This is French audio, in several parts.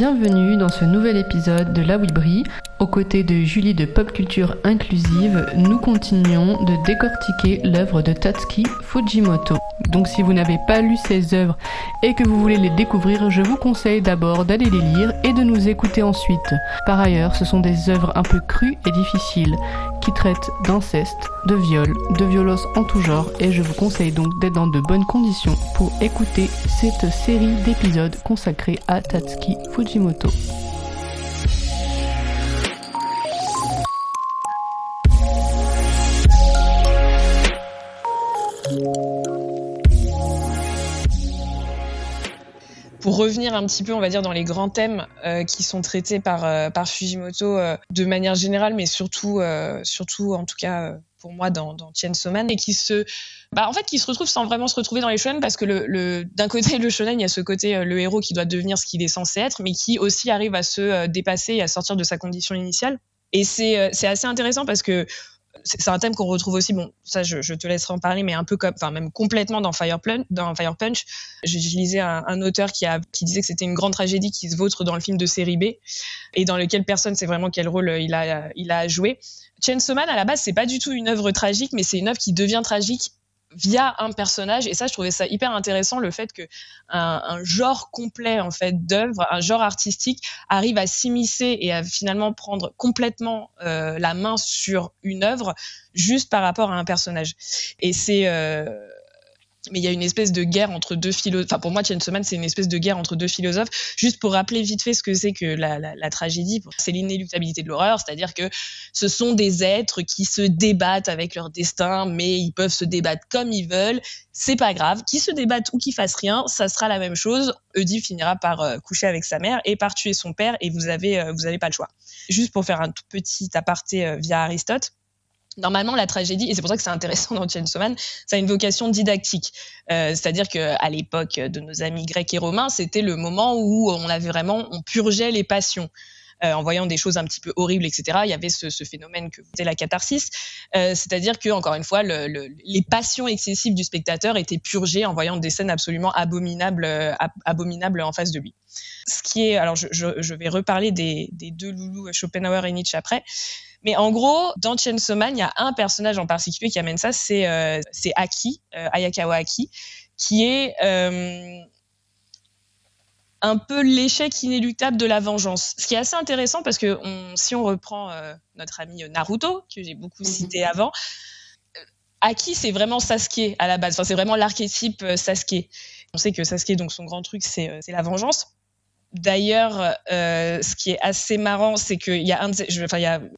Bienvenue dans ce nouvel épisode de La Wibri. Aux côtés de Julie de Pop Culture Inclusive, nous continuons de décortiquer l'œuvre de Tatsuki Fujimoto. Donc si vous n'avez pas lu ses œuvres et que vous voulez les découvrir, je vous conseille d'abord d'aller les lire et de nous écouter ensuite. Par ailleurs, ce sont des œuvres un peu crues et difficiles qui traitent d'inceste, de viol, de violence en tout genre et je vous conseille donc d'être dans de bonnes conditions pour écouter cette série d'épisodes consacrés à Tatsuki Fujimoto. Revenir un petit peu, on va dire, dans les grands thèmes euh, qui sont traités par, euh, Fujimoto euh, de manière générale, mais surtout, surtout en tout cas pour moi dans, dans Chainsaw Man, et qui se, bah, en fait, qui se retrouve sans vraiment se retrouver dans les shonen parce que d'un côté le shonen, il y a ce côté le héros qui doit devenir ce qu'il est censé être, mais qui aussi arrive à se dépasser et à sortir de sa condition initiale. Et c'est c'est assez intéressant parce que c'est un thème qu'on retrouve aussi, bon, ça je, te laisserai en parler, mais un peu comme, enfin même complètement dans Fire, Punch, dans Fire. Je, lisais un, auteur qui, a, qui disait que c'était une grande tragédie qui se vautre dans le film de série B et dans lequel personne sait vraiment quel rôle il a, il a joué. Chainsaw Man, à la base, c'est pas du tout une œuvre tragique, mais c'est une œuvre qui devient tragique via un personnage. Et ça je trouvais ça hyper intéressant le fait que un, genre complet en fait d'œuvre un genre artistique arrive à s'immiscer et à finalement prendre complètement euh, la main sur une œuvre juste par rapport à un personnage. Et c'est euh, mais il y a une espèce de guerre entre deux philosophes. Enfin, pour moi, Chainsaw Man, c'est une espèce de guerre entre deux philosophes. Juste pour rappeler vite fait ce que c'est que la, tragédie, c'est l'inéluctabilité de l'horreur, c'est-à-dire que ce sont des êtres qui se débattent avec leur destin, mais ils peuvent se débattre comme ils veulent. C'est pas grave. Qui se débattent ou qui fassent rien, ça sera la même chose. Oedipe finira par euh, coucher avec sa mère et par tuer son père, et vous avez, euh, vous avez pas le choix. Juste pour faire un tout petit aparté euh, via Aristote Normalement, la tragédie, et c'est pour ça que c'est intéressant dans Chainsaw Man, ça a une vocation didactique. Euh, C'est-à-dire qu'à l'époque de nos amis grecs et romains, c'était le moment où on avait vraiment, on purgeait les passions. Euh, en voyant des choses un petit peu horribles, etc. Il y avait ce, phénomène que c'est la catharsis, euh, c'est-à-dire que encore une fois, le, le, les passions excessives du spectateur étaient purgées en voyant des scènes absolument abominables, en face de lui. Ce qui est, alors je vais reparler des, des deux loulous Schopenhauer et Nietzsche après. Mais en gros, dans Chainsaw Man, il y a un personnage en particulier qui amène ça, c'est euh, c'est Aki, euh, Ayakawa Aki, qui est euh, un peu l'échec inéluctable de la vengeance. Ce qui est assez intéressant parce que on, si on reprend notre ami Naruto, que j'ai beaucoup cité avant, Aki, c'est vraiment Sasuke à la base. Enfin, c'est vraiment l'archétype Sasuke. On sait que Sasuke, donc son grand truc, c'est la vengeance. D'ailleurs, euh, ce qui est assez marrant, c'est qu'il y a un de,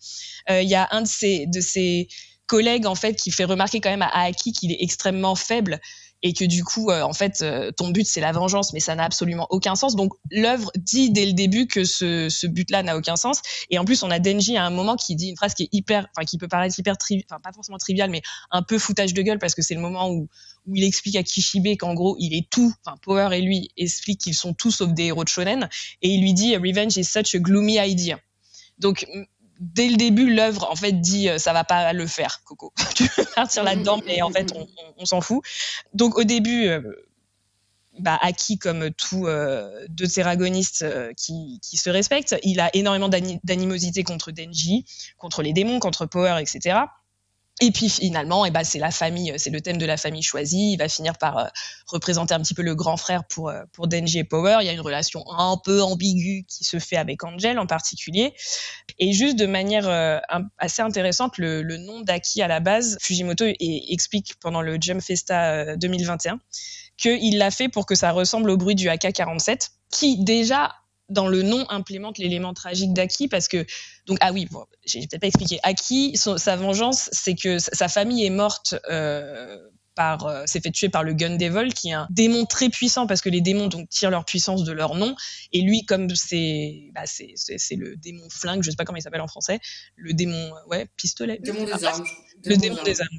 euh, ses, ses collègues en fait qui fait remarquer quand même à Aki qu'il est extrêmement faible et que du coup, euh, en fait, euh, ton but c'est la vengeance, mais ça n'a absolument aucun sens. Donc l'œuvre dit dès le début que ce, ce but-là n'a aucun sens. Et en plus, on a Denji à un moment qui dit une phrase qui est hyper, enfin qui peut paraître hyper enfin pas forcément trivial, mais un peu foutage de gueule parce que c'est le moment où où il explique à Kishibe qu'en gros il est tout, enfin Power et lui expliquent qu'ils sont tous sauf des héros de shonen, et il lui dit revenge is such a gloomy idea. Donc dès le début, l'œuvre en fait dit euh, ça va pas le faire, Coco. tu veux partir là-dedans, mais en fait on, s'en fout. Donc au début, euh, bah, acquis comme tout euh, deux téragonistes euh, qui, qui, se respectent, il a énormément d'animosité contre Denji, contre les démons, contre Power, etc. Et puis finalement, eh ben, c'est la famille, c'est le thème de la famille choisie. Il va finir par euh, représenter un petit peu le grand frère pour, euh, pour Denji et Power. Il y a une relation un peu ambiguë qui se fait avec Angel en particulier. Et juste de manière euh, assez intéressante, le, le nom d'Aki à la base, Fujimoto et, explique pendant le Jump Festa 2021 qu'il l'a fait pour que ça ressemble au bruit du AK-47, qui déjà dans le nom implémente l'élément tragique d'Aki parce que donc ah oui bon, j'ai peut-être pas expliqué. Aki sa vengeance c'est que sa famille est morte euh, par euh, s'est fait tuer par le Gun Devil qui est un démon très puissant parce que les démons donc tirent leur puissance de leur nom. Et lui comme c'est bah, c'est c'est le démon flingue je sais pas comment il s'appelle en français le démon ouais pistolet. Le démon des armes. le démon des armes.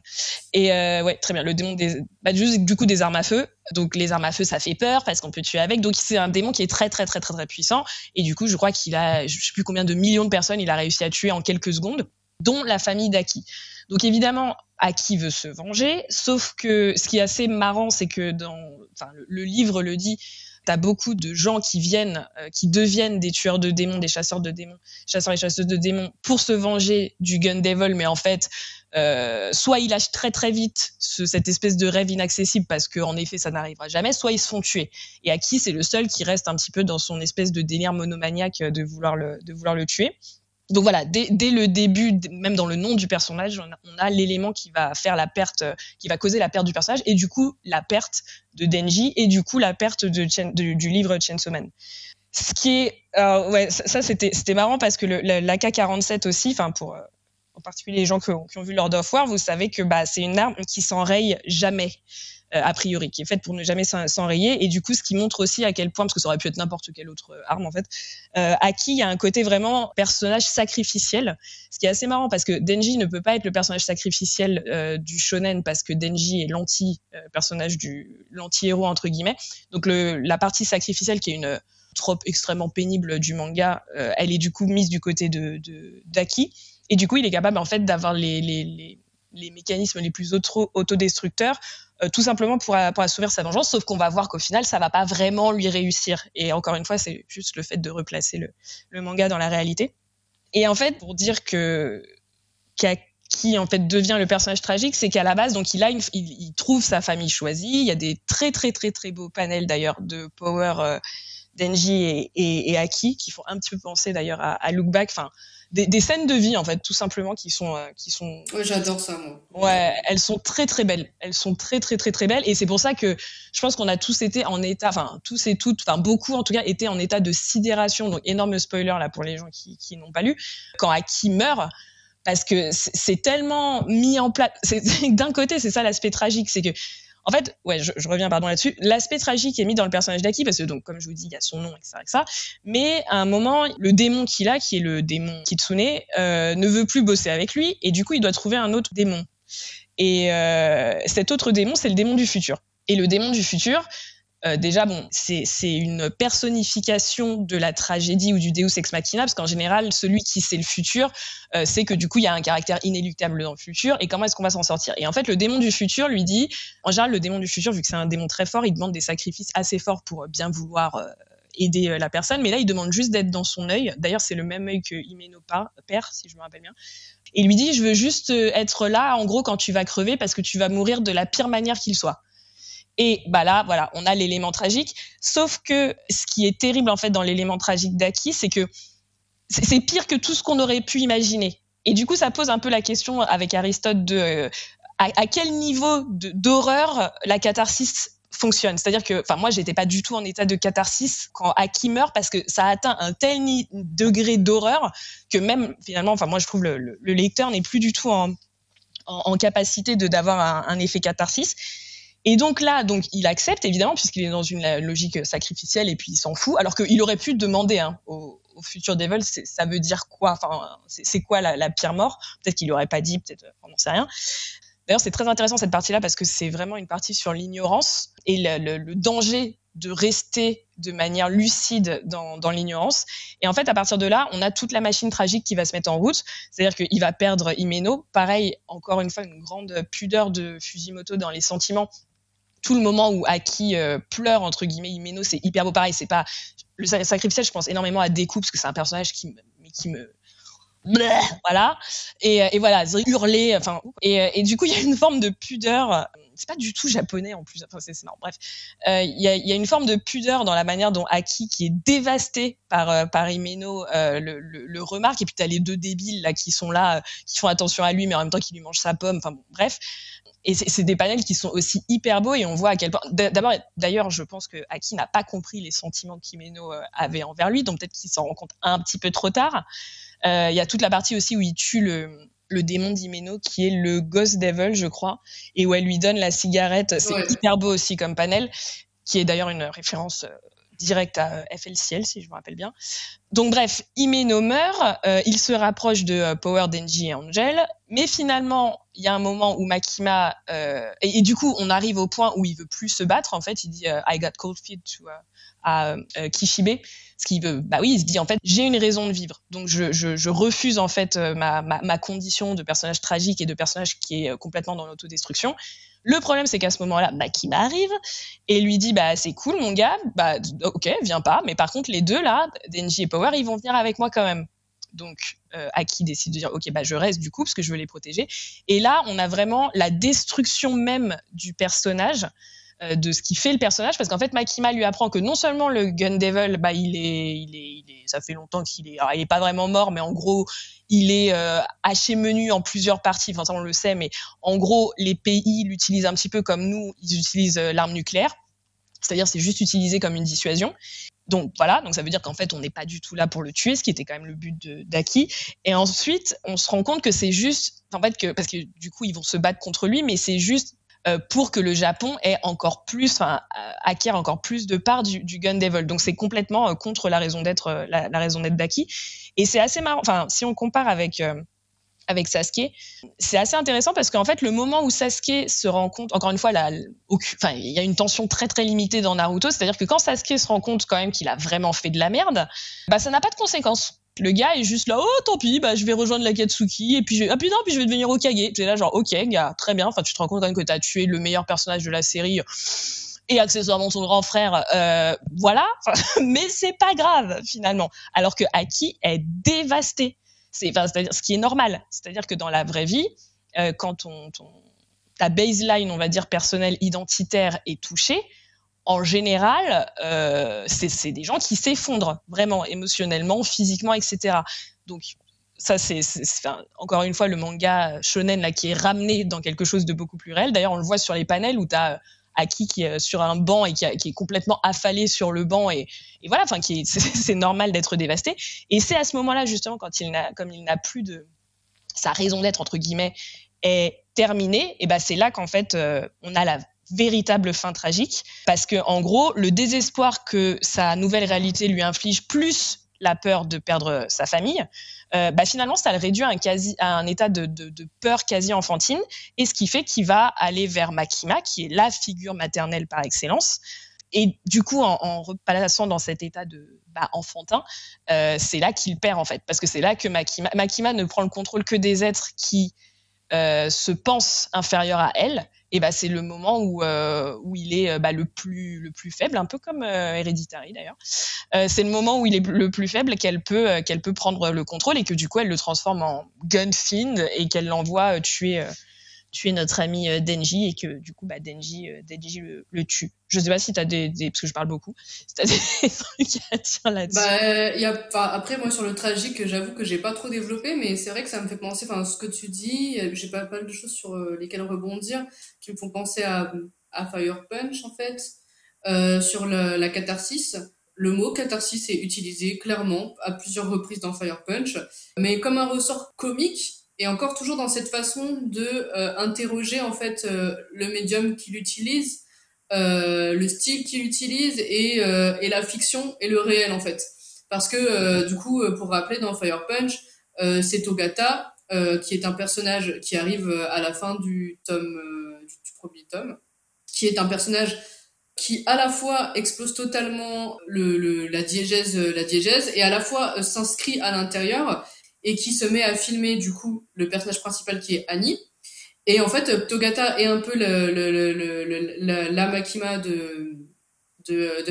Et euh, ouais très bien. Le démon des bah juste du coup des armes à feu. Donc les armes à feu ça fait peur parce qu'on peut tuer avec. Donc c'est un démon qui est très très très très très puissant. Et du coup je crois qu'il a je sais plus combien de millions de personnes il a réussi à tuer en quelques secondes dont la famille d'Aki donc évidemment Aki veut se venger, sauf que ce qui est assez marrant, c'est que dans, le, livre le dit, T'as beaucoup de gens qui viennent, euh, qui deviennent des tueurs de démons, des chasseurs de démons, chasseurs et chasseuses de démons pour se venger du Gun Devil, mais en fait, euh, soit ils lâchent très très vite ce, cette espèce de rêve inaccessible parce qu'en effet ça n'arrivera jamais, soit ils se font tuer. Et Aki c'est le seul qui reste un petit peu dans son espèce de délire monomaniaque de vouloir le, de vouloir le tuer. Donc voilà, dès, le début, même dans le nom du personnage, on a, l'élément qui va faire la perte, qui va causer la perte du personnage, et du coup la perte de Denji, et du coup la perte du livre Chainsaw Man. Ce qui est, euh, ouais, ça, ça c'était c'était marrant parce que l'AK-47 aussi, enfin pour euh, en particulier les gens qui ont, qui ont vu Lord of War, vous savez que bah c'est une arme qui s'enraye jamais. Euh, a priori, qui est faite pour ne jamais s'enrayer. Et du coup, ce qui montre aussi à quel point, parce que ça aurait pu être n'importe quelle autre euh, arme en fait, euh, y a un côté vraiment personnage sacrificiel. Ce qui est assez marrant parce que Denji ne peut pas être le personnage sacrificiel du shonen parce que Denji est l'anti personnage du l'anti-héros entre guillemets. Donc la partie sacrificielle qui est une trope extrêmement pénible du manga, elle est du coup mise du côté de d'Aki. Et du coup, il est capable en fait d'avoir les, les, les, les mécanismes les plus auto autodestructeurs tout simplement pour, pour assouvir sa vengeance, sauf qu'on va voir qu'au final, ça va pas vraiment lui réussir. Et encore une fois, c'est juste le fait de replacer le, manga dans la réalité. Et en fait, pour dire que qui en fait devient le personnage tragique, c'est qu'à la base, donc il a, il, trouve sa famille choisie. Il y a des très très très très beaux panels d'ailleurs de Power, euh, Denji et, Aki qui font un petit peu penser d'ailleurs à, à Look Back. Enfin, des, des, scènes de vie en fait tout simplement qui sont euh, qui sont ouais j'adore ça moi. Ouais elles sont très très belles. Elles sont très très très très belles. Et c'est pour ça que je pense qu'on a tous été en état enfin tous et toutes enfin beaucoup en tout cas étaient en état de sidération. Donc énorme spoiler là pour les gens qui, qui n'ont pas lu. Quand Aki meurt parce que c'est tellement mis en place d'un côté c'est ça l'aspect tragique c'est que en fait, ouais, je, je reviens pardon là-dessus. L'aspect tragique est mis dans le personnage d'Aki parce que donc, comme je vous dis, il y a son nom, etc., etc. Mais à un moment, le démon qu'il a, qui est le démon Kitsune, euh, ne veut plus bosser avec lui et du coup, il doit trouver un autre démon. Et euh, cet autre démon, c'est le démon du futur. Et le démon du futur, euh, déjà, bon, c'est une personnification de la tragédie ou du Deus ex machina, parce qu'en général, celui qui sait le futur, euh, c'est que du coup, il y a un caractère inéluctable dans le futur, et comment est-ce qu'on va s'en sortir? Et en fait, le démon du futur lui dit, en général, le démon du futur, vu que c'est un démon très fort, il demande des sacrifices assez forts pour bien vouloir euh, aider euh, la personne, mais là, il demande juste d'être dans son œil. D'ailleurs, c'est le même œil que Himeno perd, si je me rappelle bien. Et lui dit, je veux juste être là, en gros, quand tu vas crever, parce que tu vas mourir de la pire manière qu'il soit. Et bah là, voilà, on a l'élément tragique. Sauf que ce qui est terrible en fait dans l'élément tragique d'Aki, c'est que c'est pire que tout ce qu'on aurait pu imaginer. Et du coup, ça pose un peu la question avec Aristote de euh, à, quel niveau d'horreur la catharsis fonctionne. C'est-à-dire que, enfin, moi, j'étais pas du tout en état de catharsis quand Aki meurt parce que ça atteint un tel degré d'horreur que même finalement, enfin, moi, je trouve le, le, le lecteur n'est plus du tout en, capacité de d'avoir un effet catharsis. Et donc là, donc il accepte évidemment puisqu'il est dans une logique sacrificielle et puis il s'en fout, alors qu'il aurait pu demander hein, au, futur Devil, ça veut dire quoi? Enfin, c'est quoi la, pire mort? Peut-être qu'il aurait pas dit, peut-être, on n'en sait rien. D'ailleurs, c'est très intéressant cette partie-là parce que c'est vraiment une partie sur l'ignorance et le, danger de rester de manière lucide dans, dans l'ignorance. Et en fait, à partir de là, on a toute la machine tragique qui va se mettre en route. C'est-à-dire qu'il va perdre Imeno. Pareil, encore une fois, une grande pudeur de Fujimoto dans les sentiments tout le moment où Aki euh, pleure entre guillemets Imeno c'est hyper beau pareil c'est pas le sacrificiel je pense énormément à Deku parce que c'est un personnage qui me, voilà. Et, et voilà hurler enfin et, et du coup il y a une forme de pudeur c'est pas du tout japonais en plus. Enfin c'est marrant. Bref. Euh, il y, a, une forme de pudeur dans la manière dont Aki qui est dévasté par euh, euh, le, remarque. Et puis t'as les deux débiles là qui sont là qui font attention à lui mais en même temps qui lui mangent sa pomme. Enfin bon bref. Et c'est des panels qui sont aussi hyper beaux. Et on voit à quel point. D'abord, d'ailleurs, je pense que Aki n'a pas compris les sentiments qu'Imeno euh, avait envers lui, donc peut-être qu'il s'en rend compte un petit peu trop tard. Euh, il y a toute la partie aussi où il tue le, le démon d'Imeno qui est le Ghost Devil, je crois, et où elle lui donne la cigarette. C'est ouais. hyper beau aussi comme panel, qui est d'ailleurs une référence euh, direct à FL Ciel, si je me rappelle bien. Donc bref, Imeno meurt, euh, il se rapproche de euh, Power, Denji et Angel, mais finalement, il y a un moment où Makima... Euh, et, et, du coup, on arrive au point où il veut plus se battre, en fait, il dit euh, I got cold feet to, à euh, Kishibe, ce qui veut... Bah oui, il se dit, en fait, j'ai une raison de vivre, donc je, je, refuse, en fait, ma, ma, ma, condition de personnage tragique et de personnage qui est complètement dans l'autodestruction. Le problème, c'est qu'à ce moment-là, Makima arrive et lui dit bah c'est cool mon gars, bah ok, viens pas, mais par contre les deux là, Denji et Power, ils vont venir avec moi quand même. Donc euh, Aki décide de dire ok bah je reste du coup parce que je veux les protéger. Et là, on a vraiment la destruction même du personnage. euh, de ce qui fait le personnage parce qu'en fait Makima lui apprend que non seulement le Gun Devil bah il est il est, il est ça fait longtemps qu'il est il est pas vraiment mort mais en gros il est euh, haché menu en plusieurs parties. Enfin ça on le sait mais en gros les pays l'utilisent un petit peu comme nous ils utilisent euh, l'arme nucléaire. C'est-à-dire c'est juste utilisé comme une dissuasion. Donc voilà, donc ça veut dire qu'en fait on n'est pas du tout là pour le tuer, ce qui était quand même le but d'Aki. Et ensuite on se rend compte que c'est juste, en fait que parce que du coup ils vont se battre contre lui, mais c'est juste euh, pour que le Japon ait encore plus, enfin, euh, acquiert encore plus de parts du, du gun devil. Donc c'est complètement euh, contre la raison d'être, la, raison d'être d'Aki. Et c'est assez marrant. Enfin, si on compare avec avec Sasuke, c'est assez intéressant parce qu'en fait, le moment où Sasuke se rend compte, encore une fois, enfin, il y a une tension très très limitée dans Naruto, c'est-à-dire que quand Sasuke se rend compte quand même qu'il a vraiment fait de la merde, bah ça n'a pas de conséquences. Le gars est juste là, oh tant pis, bah je vais rejoindre la Katsuki et puis je... ah puis non, puis je vais devenir Okage. C'est là genre ok gars, très bien. Enfin tu te rends compte quand même que t'as tué le meilleur personnage de la série et accessoirement son grand frère, euh, voilà. mais c'est pas grave finalement. Alors que Aki est dévasté. C'est enfin, c'est-à-dire ce qui est normal. C'est-à-dire que dans la vraie vie, euh, quand ton ta baseline, on va dire personnelle identitaire est touchée, en général, euh, c'est des gens qui s'effondrent vraiment émotionnellement, physiquement, etc. Donc ça, c'est encore une fois le manga shonen là qui est ramené dans quelque chose de beaucoup plus réel. D'ailleurs, on le voit sur les panels où tu as Aki qui est sur un banc et qui, est complètement affalé sur le banc et, et voilà, enfin, c'est normal d'être dévasté. Et c'est à ce moment-là justement quand il n'a, comme il n'a plus de sa raison d'être entre guillemets est terminée, et ben c'est là qu'en fait euh, on a la véritable fin tragique parce que en gros le désespoir que sa nouvelle réalité lui inflige plus la peur de perdre sa famille, euh, bah finalement, ça le réduit à un, état de, peur quasi enfantine, et ce qui fait qu'il va aller vers Makima, qui est la figure maternelle par excellence. Et du coup, en, repassant dans cet état de bah, enfantin, euh, c'est là qu'il perd en fait, parce que c'est là que Makima, Makima ne prend le contrôle que des êtres qui euh, se pensent inférieurs à elle, et bah, c'est le moment où, euh, où il est euh, bah, le, plus, le plus faible, un peu comme euh, Hereditary d'ailleurs. Euh, c'est le moment où il est le plus faible qu'elle peut, qu'elle peut prendre le contrôle et que du coup elle le transforme en gunfind et qu'elle l'envoie tuer tuer notre ami euh, Denji et que du coup bah, Denji, euh, Denji le, tue. Je sais pas si tu as des, parce que je parle beaucoup, si trucs à dire là-dessus. Bah, y a, après moi sur le tragique, j'avoue que j'ai pas trop développé, mais c'est vrai que ça me fait penser, enfin ce que tu dis, j'ai pas mal de choses sur euh, lesquelles rebondir qui me font penser à, à Fire Punch en fait, euh, sur la catharsis. Le mot catharsis est utilisé clairement à plusieurs reprises dans Fire Punch, mais comme un ressort comique et encore toujours dans cette façon de euh, interroger en fait euh, le médium qu'il utilise, euh, le style qu'il utilise et, et la fiction et le réel en fait. Parce que du coup, pour rappeler dans Fire Punch, c'est Togata qui est un personnage qui arrive à la fin du tome du, premier tome, qui est un personnage qui à la fois explose totalement le, le, la diégèse la diégèse et à la fois s'inscrit à l'intérieur et qui se met à filmer du coup le personnage principal qui est Annie. Et en fait, Togata est un peu le, le, la, Makima de,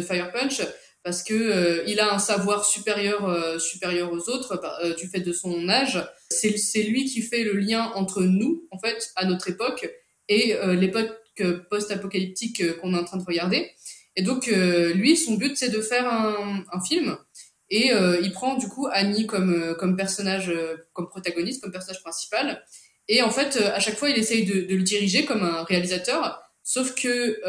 Fire Punch parce que euh, il a un savoir supérieur euh, supérieur aux autres euh, du fait de son âge. C'est lui qui fait le lien entre nous en fait à notre époque et l'époque post-apocalyptique qu'on est en train de regarder. Et donc lui, son but c'est de faire un film et euh, il prend du coup Annie comme, euh, personnage, euh, comme protagoniste, comme personnage principal. Et en fait, à chaque fois, il essaye de, le diriger comme un réalisateur, sauf que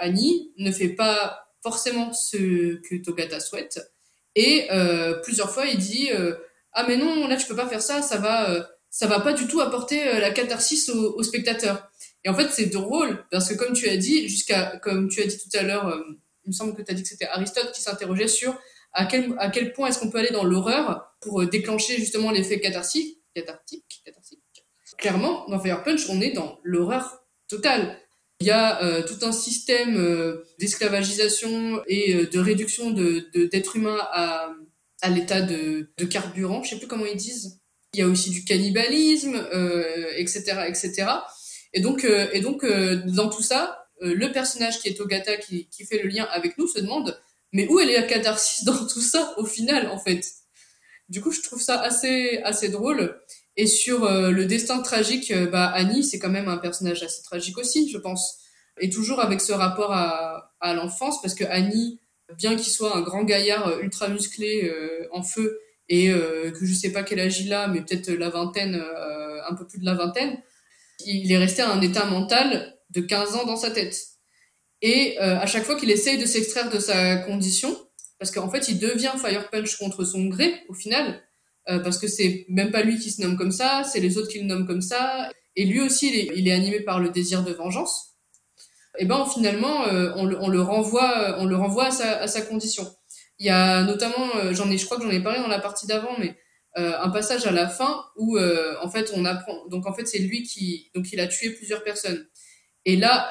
Annie ne fait pas forcément ce que Togata souhaite. Et plusieurs fois, il dit ah mais non, là tu peux pas faire ça, ça va, ça va pas du tout apporter la catharsis au, au spectateur. Et en fait, c'est drôle parce que comme tu as dit, jusqu'à comme tu as dit tout à l'heure, il me semble que tu as dit que c'était Aristote qui s'interrogeait sur à quel, à quel point est-ce qu'on peut aller dans l'horreur pour euh, déclencher justement l'effet cathartique, cathartique, cathartique. Clairement, dans Fire Punch, on est dans l'horreur totale. Il y a euh, tout un système euh, d'esclavagisation et de réduction de, d'êtres humains à, l'état de, carburant, je sais plus comment ils disent. Il y a aussi du cannibalisme, etc., etc. Et donc, et donc dans tout ça, le personnage qui est Ogata, qui, qui fait le lien avec nous, se demande mais où est la catharsis dans tout ça au final en fait? Du coup, je trouve ça assez assez drôle. Et sur le destin tragique, bah Annie, c'est quand même un personnage assez tragique aussi, je pense. Et toujours avec ce rapport à, l'enfance, parce que Annie, bien qu'il soit un grand gaillard ultra musclé en feu, et euh, que je sais pas quel âge il a, mais peut-être la vingtaine, euh, un peu plus de la vingtaine, il est resté à un état mental de 15 ans dans sa tête. Et euh, à chaque fois qu'il essaye de s'extraire de sa condition, parce qu'en fait il devient Fire Punch contre son gré au final, parce que c'est même pas lui qui se nomme comme ça, c'est les autres qui le nomment comme ça, et lui aussi il est, animé par le désir de vengeance. Et ben finalement on le, on, le, renvoie, on le renvoie à sa, à sa condition. Il y a notamment, euh, j'en ai, je crois que j'en ai parlé dans la partie d'avant, mais euh, un passage à la fin où euh, en fait on apprend. Donc en fait c'est lui qui, donc il a tué plusieurs personnes. Et là,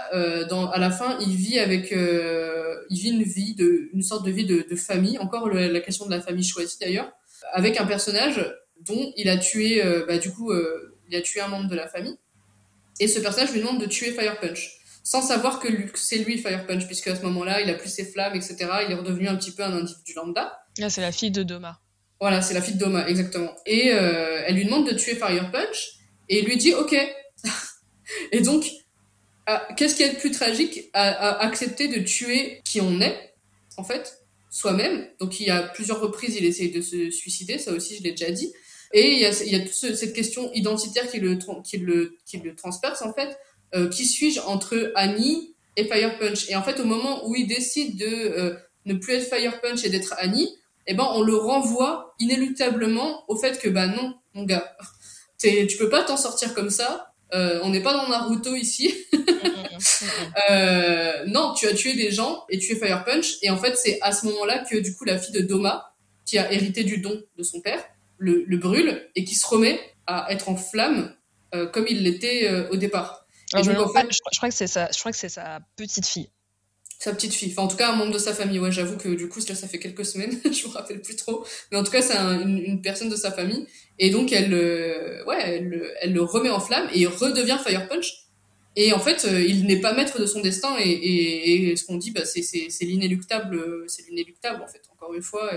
dans, à la fin, il vit avec, il vit une vie de, une sorte de vie de, de famille. Encore la question de la famille choisie d'ailleurs, avec un personnage dont il a tué, bah, du coup, il a tué un membre de la famille. Et ce personnage lui demande de tuer Fire Punch sans savoir que c'est lui Fire Punch, puisque à ce moment-là, il a plus ses flammes, etc. Il est redevenu un petit peu un individu lambda. Là, c'est la fille de Doma. Voilà, c'est la fille de Doma, exactement. Et euh, elle lui demande de tuer Fire Punch, et il lui dit OK. et donc, ah, qu'est-ce qui est le plus tragique à, accepter de tuer qui on est, en fait, soi-même? Donc, il y a plusieurs reprises, il essaye de se suicider, ça aussi, je l'ai déjà dit. Et il y a, toute cette question identitaire qui le, qui transperce, en fait euh, qui suis-je entre Annie et Fire Punch? Et en fait, au moment où il décide de euh, ne plus être Fire Punch et d'être Annie, eh ben, on le renvoie inéluctablement au fait que, bah non, mon gars, tu peux pas t'en sortir comme ça. Euh, on n'est pas dans Naruto ici. euh, non, tu as tué des gens et tu es Fire Punch. Et en fait, c'est à ce moment-là que du coup la fille de Doma, qui a hérité du don de son père, le, le brûle et qui se remet à être en flamme euh, comme il l'était euh, au départ je, crois que c'est sa, je crois que c'est sa petite fille. Sa petite fille. Enfin, en tout cas, un membre de sa famille. Ouais, j'avoue que du coup, ça, ça fait quelques semaines. je me rappelle plus trop. Mais en tout cas, c'est une, personne de sa famille. Et donc, elle, euh, ouais, elle, elle, le remet en flamme et redevient Fire Punch. Et en fait, euh, il n'est pas maître de son destin. Et, et, et ce qu'on dit, bah, c'est, l'inéluctable. C'est l'inéluctable, en fait. Encore une fois.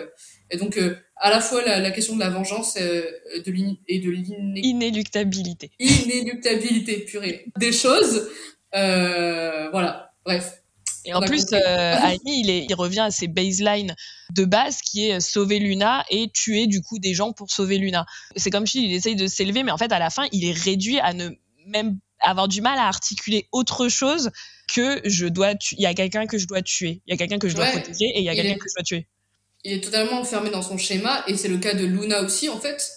Et donc, euh, à la fois la, question de la vengeance euh, de et de l'inéluctabilité. Inéluctabilité, purée. Des choses. Euh, voilà. Bref. Et en plus, euh, il, est, il revient à ses baselines de base qui est sauver Luna et tuer du coup des gens pour sauver Luna. C'est comme si il essaye de s'élever, mais en fait, à la fin, il est réduit à ne même avoir du mal à articuler autre chose que je dois il y a quelqu'un que je dois tuer, il y a quelqu'un que je dois protéger et il y a quelqu'un que je dois tuer. Il est totalement enfermé dans son schéma et c'est le cas de Luna aussi en fait.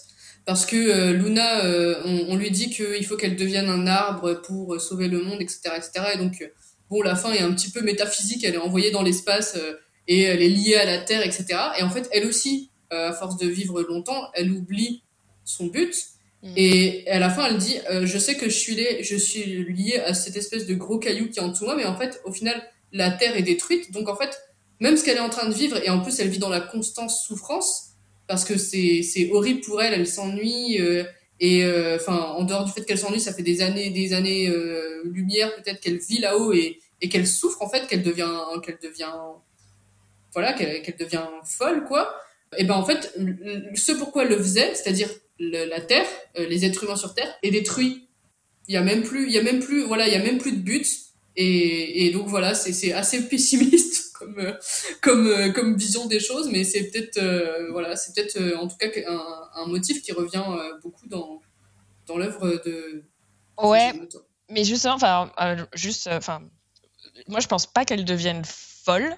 Parce que euh, Luna euh, on, lui dit qu'il faut qu'elle devienne un arbre pour sauver le monde etc etc et donc bon la fin est un petit peu métaphysique elle est envoyée dans l'espace euh, et elle est liée à la terre etc et en fait elle aussi à force de vivre longtemps elle oublie son but. Mm. et à la fin elle dit je sais que je suis liée, je suis liée à cette espèce de gros caillou qui est en dessous de moi mais en fait au final la terre est détruite. Donc en fait même ce qu'elle est en train de vivre, et en plus elle vit dans la constante souffrance, parce que c'est horrible pour elle, elle s'ennuie, euh, et euh, enfin en dehors du fait qu'elle s'ennuie, ça fait des années, des années euh, lumière peut-être qu'elle vit là-haut et, qu'elle souffre en fait, qu'elle devient, qu'elle devient, voilà, qu'elle devient folle quoi. Et ben en fait, ce pourquoi elle le faisait, c'est-à-dire la Terre, les êtres humains sur Terre, est détruit. Il y a même plus, il y a même plus, voilà, il y a même plus de but. Et, donc voilà, c'est assez pessimiste comme euh, euh, comme vision des choses, mais c'est peut-être euh, voilà, c'est peut-être en tout cas un, motif qui revient beaucoup dans l'œuvre de. Ouais, mais justement, enfin, juste, enfin, moi je pense pas qu'elle devienne folle.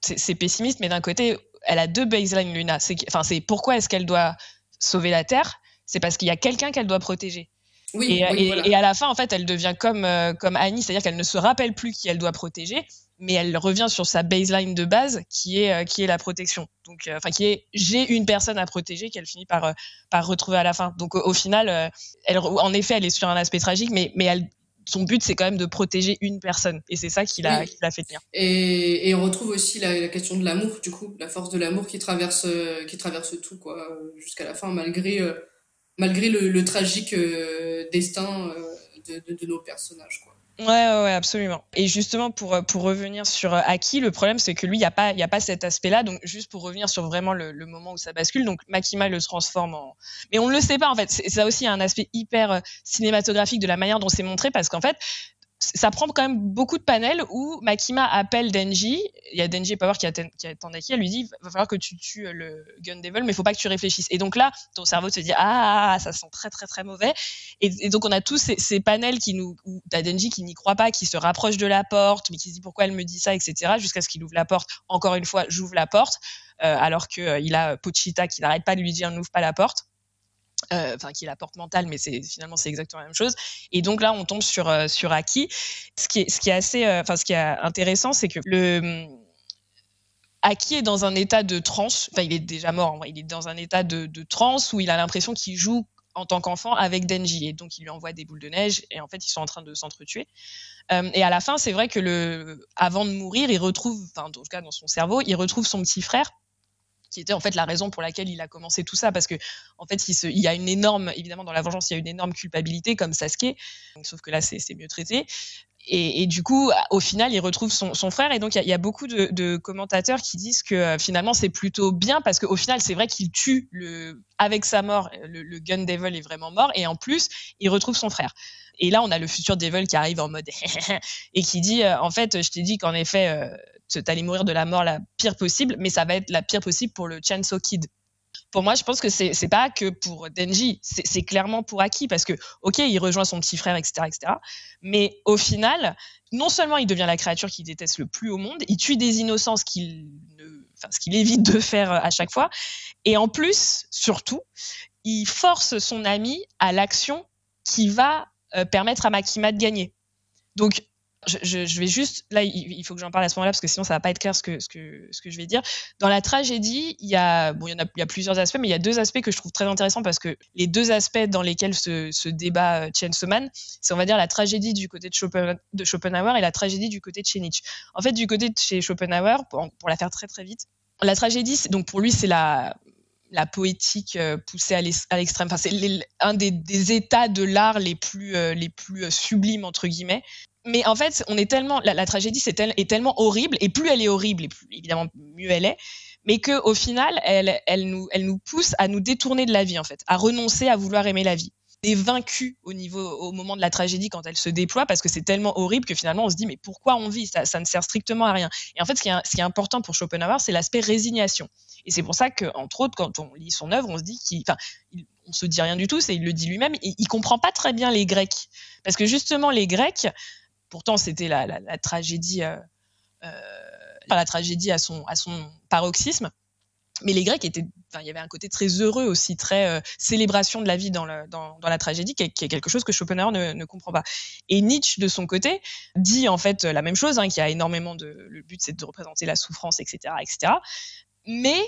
c'est pessimiste, mais d'un côté, elle a deux baselines Luna. Enfin, c'est pourquoi est-ce qu'elle doit sauver la Terre? C'est parce qu'il y a quelqu'un qu'elle doit protéger. Oui, et, et, à la fin, en fait, elle devient comme, comme Annie, c'est-à-dire qu'elle ne se rappelle plus qui elle doit protéger, mais elle revient sur sa baseline de base qui est euh, qui est la protection. Donc euh, enfin qui est j'ai une personne à protéger qu'elle finit par euh, par retrouver à la fin. Donc au, final elle en effet elle est sur un aspect tragique mais mais elle son but, c'est quand même de protéger une personne. Et c'est ça qui l'a fait tenir. Et, et, on retrouve aussi la, question de l'amour, du coup, la force de l'amour qui traverse, qui traverse tout, quoi, jusqu'à la fin, malgré, malgré le, tragique destin de, nos personnages. Ouais, ouais, absolument. Et justement, pour, pour revenir sur Aki, le problème, c'est que lui, il n'y a, pas, y a pas cet aspect-là. Donc, juste pour revenir sur vraiment le, moment où ça bascule, donc Makima le transforme en. Mais on ne le sait pas, en fait. Ça aussi un aspect hyper cinématographique de la manière dont c'est montré, parce qu'en fait, ça prend quand même beaucoup de panels où Makima appelle Denji. Il y a Denji Power qui attend qui Aki. Elle lui dit va falloir que tu tues le Gun Devil, mais il faut pas que tu réfléchisses. Et donc là, ton cerveau te dit ah, ça sent très très très mauvais. Et, donc on a tous ces, ces panels qui nous où t'as Denji qui n'y croit pas, qui se rapproche de la porte, mais qui se dit pourquoi elle me dit ça, etc. Jusqu'à ce qu'il ouvre la porte. Encore une fois, j'ouvre la porte, euh, alors que euh, il a Pochita qui n'arrête pas de lui dire n'ouvre pas la porte. Euh, enfin qui est la porte mentale, mais c'est finalement c'est exactement la même chose. Et donc là, on tombe sur euh, sur Aki. Ce qui est ce qui est assez, euh, enfin ce qui est intéressant, c'est que le Aki est dans un état de transe. Enfin, il est déjà mort. Il est dans un état de, de transe où il a l'impression qu'il joue en tant qu'enfant avec Denji et donc il lui envoie des boules de neige et en fait ils sont en train de s'entretuer. Euh, et à la fin, c'est vrai que le, avant de mourir, il retrouve, enfin en tout cas dans son cerveau, il retrouve son petit frère qui était en fait la raison pour laquelle il a commencé tout ça, parce que en fait, il, il y a une énorme, évidemment, dans la vengeance, il y a une énorme culpabilité, comme Sasuke, sauf que là, c'est mieux traité. Et, du coup, au final, il retrouve son, frère. Et donc, il y a, beaucoup de, commentateurs qui disent que euh, finalement, c'est plutôt bien parce qu'au final, c'est vrai qu'il tue avec sa mort, le, le, Gun Devil est vraiment mort. Et en plus, il retrouve son frère. Et là, on a le futur Devil qui arrive en mode et qui dit, euh, en fait, je t'ai dit qu'en effet, euh, t'allais mourir de la mort la pire possible, mais ça va être la pire possible pour le Chainsaw Kid. Pour moi, je pense que c'est c'est pas que pour Denji, c'est clairement pour Aki parce que ok, il rejoint son petit frère, etc., etc. Mais au final, non seulement il devient la créature qu'il déteste le plus au monde, il tue des innocents, ce qu'il ce qu'il évite de faire à chaque fois, et en plus, surtout, il force son ami à l'action qui va euh, permettre à Makima de gagner. Donc je, vais juste là il, faut que j'en parle à ce moment-là parce que sinon ça va pas être clair ce que je vais dire. Dans la tragédie il y a plusieurs aspects mais il y a deux aspects que je trouve très intéressants parce que les deux aspects dans lesquels se, se débat euh, Chainsaw Man c'est on va dire la tragédie du côté de, Schopen, de Schopenhauer et la tragédie du côté de chez Nietzsche en fait du côté de chez Schopenhauer pour, pour la faire très très vite la tragédie donc pour lui c'est la poétique euh, poussée à l'extrême. Enfin, c'est un des, états de l'art les plus euh, les plus sublimes entre guillemets mais en fait, on est tellement la, tragédie est tellement horrible et plus elle est horrible et plus évidemment mieux elle est, mais que au final elle nous elle nous pousse à nous détourner de la vie en fait, à renoncer à vouloir aimer la vie. On est vaincu au niveau au moment de la tragédie quand elle se déploie parce que c'est tellement horrible que finalement on se dit mais pourquoi on vit? Ça, ça ne sert strictement à rien. Et en fait ce qui est, ce qui est important pour Schopenhauer c'est l'aspect résignation. Et c'est pour ça que entre autres quand on lit son œuvre on se dit qu'il enfin on se dit rien du tout, c'est il le dit lui-même, il, il comprend pas très bien les Grecs parce que justement les Grecs pourtant c'était la, la, tragédie, euh, euh, à son, paroxysme. Mais les Grecs étaient, il y avait un côté très heureux aussi, très euh, célébration de la vie dans, la tragédie, qui est, quelque chose que Schopenhauer ne, ne, comprend pas. Et Nietzsche, de son côté, dit en fait la même chose, hein, qu'il y a énormément de, le but c'est de représenter la souffrance, etc., etc. Mais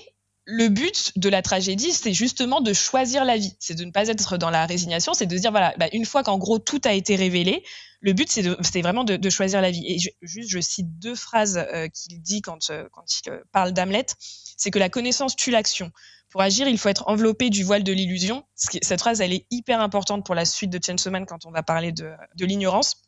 le but de la tragédie, c'est justement de choisir la vie. C'est de ne pas être dans la résignation, c'est de dire, voilà, bah, une fois qu'en gros tout a été révélé, le but, c'est vraiment de, choisir la vie. Et juste, je cite deux phrases euh, qu'il dit quand, euh, il euh, parle d'Hamlet. C'est que la connaissance tue l'action. Pour agir, il faut être enveloppé du voile de l'illusion. Cette phrase, elle est hyper importante pour la suite de Chainsaw Man quand on va parler de, de l'ignorance.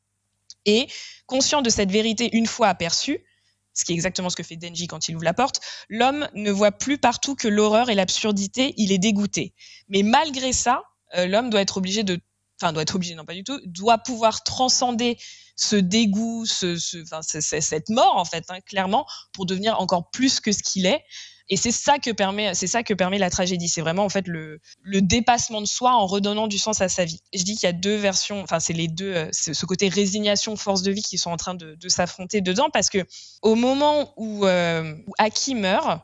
Et conscient de cette vérité une fois aperçue, ce qui est exactement ce que fait Denji quand il ouvre la porte, l'homme ne voit plus partout que l'horreur et l'absurdité, il est dégoûté. Mais malgré ça, euh, l'homme doit être obligé de enfin doit être obligé non pas du tout doit pouvoir transcender ce dégoût ce, cette mort en fait hein, clairement pour devenir encore plus que ce qu'il est et c'est ça que permet, c'est ça que permet la tragédie. C'est vraiment en fait le, dépassement de soi en redonnant du sens à sa vie. Je dis qu'il y a deux versions, enfin c'est les deux, euh, ce côté résignation, force de vie qui sont en train de, s'affronter dedans parce que au moment où, euh, Aki meurt,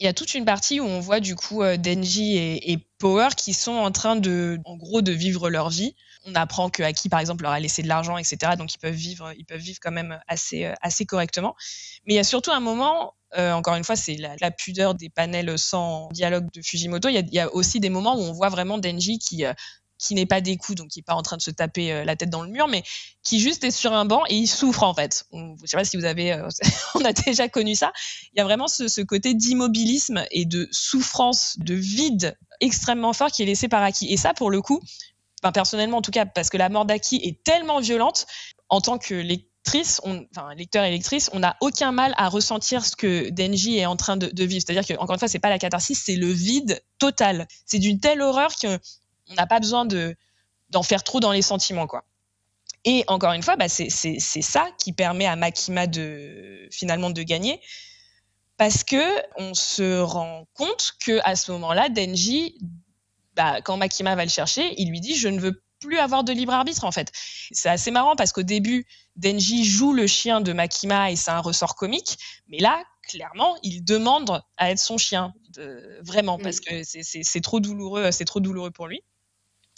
il y a toute une partie où on voit du coup euh, Denji et, Power qui sont en train de, en gros, de vivre leur vie. On apprend que Aki, par exemple, leur a laissé de l'argent, etc. Donc ils peuvent vivre, ils peuvent vivre quand même assez, euh, assez correctement. Mais il y a surtout un moment euh, encore une fois, c'est la, pudeur des panels sans dialogue de Fujimoto. Il y, a, aussi des moments où on voit vraiment Denji qui euh, qui n'est pas des coups, donc qui est pas en train de se taper euh, la tête dans le mur, mais qui juste est sur un banc et il souffre en fait. On, je sais pas si vous avez, on a déjà connu ça. Il y a vraiment ce, côté d'immobilisme et de souffrance, de vide extrêmement fort qui est laissé par Aki. Et ça, pour le coup, personnellement en tout cas, parce que la mort d'Aki est tellement violente en tant que enfin lecteur et lectrice, on n'a aucun mal à ressentir ce que Denji est en train de, vivre. C'est-à-dire que encore une fois, c'est pas la catharsis, c'est le vide total. C'est d'une telle horreur que on n'a pas besoin de d'en faire trop dans les sentiments, quoi. Et encore une fois, bah, c'est ça qui permet à Makima de finalement de gagner, parce que on se rend compte que à ce moment-là, Denji, bah, quand Makima va le chercher, il lui dit je ne veux plus avoir de libre arbitre en fait. C'est assez marrant parce qu'au début, Denji joue le chien de Makima et c'est un ressort comique, mais là, clairement, il demande à être son chien, vraiment, parce que c'est trop douloureux, c'est trop douloureux pour lui.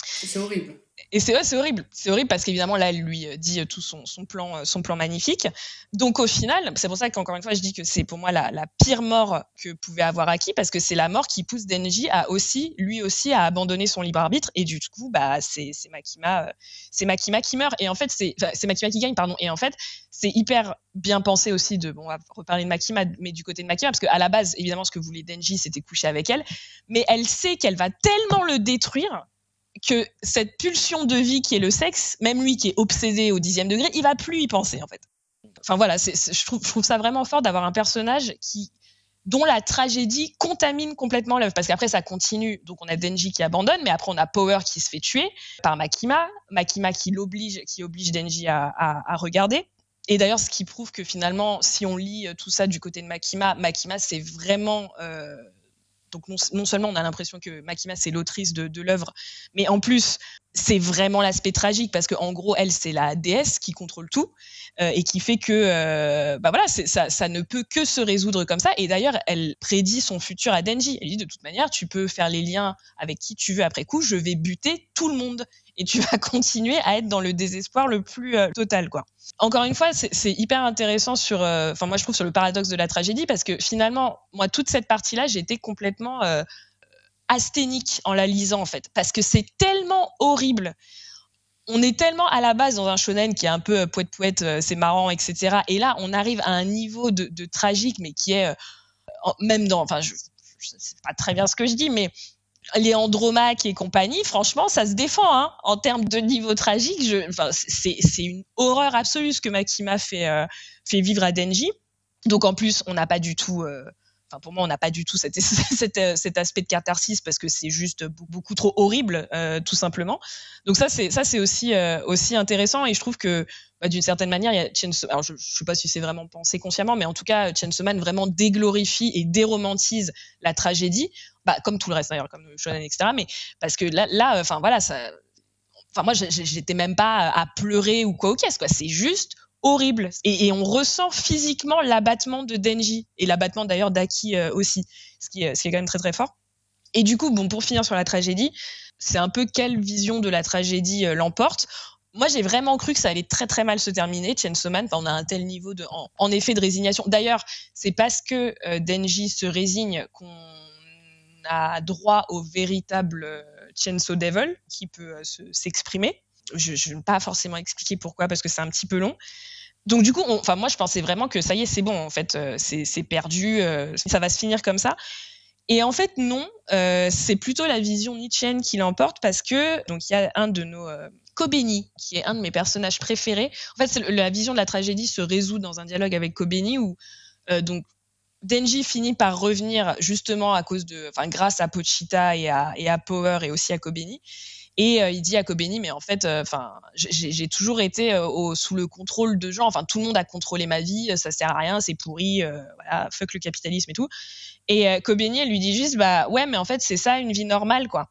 C'est horrible et c'est horrible. C'est horrible parce qu'évidemment là, elle lui euh, dit euh, tout son, plan, euh, son plan magnifique. Donc au final, c'est pour ça qu'encore une fois, je dis que c'est pour moi la, pire mort que pouvait avoir Aki parce que c'est la mort qui pousse Denji à aussi, lui aussi, à abandonner son libre arbitre. Et du coup, bah c'est Makima, c'est Makima qui meurt. Et en fait, c'est c'est Makima qui gagne, pardon. Et en fait, c'est hyper bien pensé aussi de, bon, on va reparler de Makima, mais du côté de Makima, parce qu'à la base, évidemment, ce que voulait Denji, c'était coucher avec elle, mais elle sait qu'elle va tellement le détruire que cette pulsion de vie qui est le sexe, même lui qui est obsédé au dixième degré, il va plus y penser en fait. Enfin voilà, je, trouve, ça vraiment fort d'avoir un personnage qui dont la tragédie contamine complètement l'œuvre. Parce qu'après, ça continue. Donc, on a Denji qui abandonne, mais après, on a Power qui se fait tuer par Makima. Makima qui l'oblige, qui oblige Denji à, à, regarder. Et d'ailleurs, ce qui prouve que finalement, si on lit tout ça du côté de Makima, Makima, c'est vraiment euh, donc non, seulement on a l'impression que Makima c'est l'autrice de, l'œuvre, mais en plus c'est vraiment l'aspect tragique parce que en gros elle c'est la déesse qui contrôle tout euh, et qui fait que euh, bah ça ne peut que se résoudre comme ça. Et d'ailleurs elle prédit son futur à Denji. Elle dit de toute manière tu peux faire les liens avec qui tu veux après coup je vais buter tout le monde et tu vas continuer à être dans le désespoir le plus euh, total quoi encore une fois c'est hyper intéressant sur enfin moi je trouve sur le paradoxe de la tragédie parce que finalement moi toute cette partie là j'ai été complètement asthénique en la lisant en fait, parce que c'est tellement horrible. On est tellement à la base dans un shonen qui est un peu euh, poète poète, euh, c'est marrant, etc. Et là, on arrive à un niveau de, tragique, mais qui est euh, même dans, enfin, je, je sais pas très bien ce que je dis, mais les et compagnie, franchement, ça se défend hein. en termes de niveau tragique. Je, c'est, c'est une horreur absolue ce que Makima fait, fait vivre à Denji. Donc en plus, on n'a pas du tout Enfin, pour moi, on n'a pas du tout cet, euh, cet, aspect de catharsis parce que c'est juste beaucoup trop horrible, euh, tout simplement. Donc ça, c'est euh, aussi intéressant et je trouve que bah, d'une certaine manière, Chainsaw, alors je, ne sais pas si c'est vraiment pensé consciemment, mais en tout cas, Chainsaw Man vraiment déglorifie et déromantise la tragédie, bah, comme tout le reste d'ailleurs, comme Shonen, etc. Mais parce que là, là, enfin voilà, moi, j'étais même pas à pleurer ou quoi au caisse, quoi. C'est juste horrible. Et, on ressent physiquement l'abattement de Denji et l'abattement d'ailleurs d'Aki euh, aussi, ce qui, est, ce qui est quand même très très fort. Et du coup, bon, pour finir sur la tragédie, c'est un peu quelle vision de la tragédie euh, l'emporte. Moi, j'ai vraiment cru que ça allait très très mal se terminer, Chainsaw Man. On a un tel niveau de, en, effet, de résignation. D'ailleurs, c'est parce que euh, Denji se résigne qu'on a droit au véritable Chainsaw Devil qui peut s'exprimer je ne vais pas forcément expliquer pourquoi parce que c'est un petit peu long. Donc du coup, enfin moi je pensais vraiment que ça y est, c'est bon en fait, euh, c'est perdu, euh, ça va se finir comme ça. Et en fait non, euh, c'est plutôt la vision nietzschéenne qui l'emporte parce que donc il y a un de nos Kobeni qui est un de mes personnages préférés. En fait, la vision de la tragédie se résout dans un dialogue avec Kobeni où donc Denji finit par revenir justement à cause de, enfin grâce à Pochita et à Power et aussi à Kobeni. Et euh, il dit à Kobeni, mais en fait, euh, enfin, j'ai toujours été euh, au, sous le contrôle de gens. Enfin, tout le monde a contrôlé ma vie. Ça sert à rien, c'est pourri. voilà, fuck le capitalisme et tout. Et Kobeni, elle lui dit juste, bah ouais, mais en fait, c'est ça une vie normale, quoi.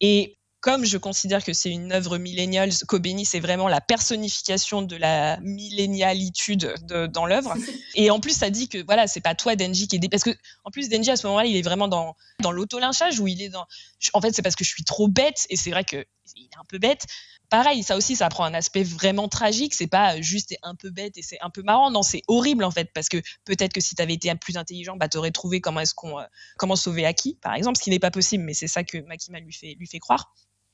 Et comme je considère que c'est une œuvre millennials, Kobeni, c'est vraiment la personnification de la millénialitude dans l'œuvre. Et en plus, ça dit que voilà, c'est pas toi, Denji, qui est parce que en plus Denji à ce moment-là, il est vraiment dans dans l'auto-lynchage où il est dans. En fait, c'est parce que je suis trop bête et c'est vrai que il est un peu bête. Pareil, ça aussi, ça prend un aspect vraiment tragique. C'est pas juste un peu bête et c'est un peu marrant. Non, c'est horrible en fait parce que peut-être que si tu avais été plus intelligent, bah t'aurais trouvé comment est-ce qu'on euh, comment sauver Aki, par exemple, ce qui n'est pas possible, mais c'est ça que Makima lui fait lui fait croire.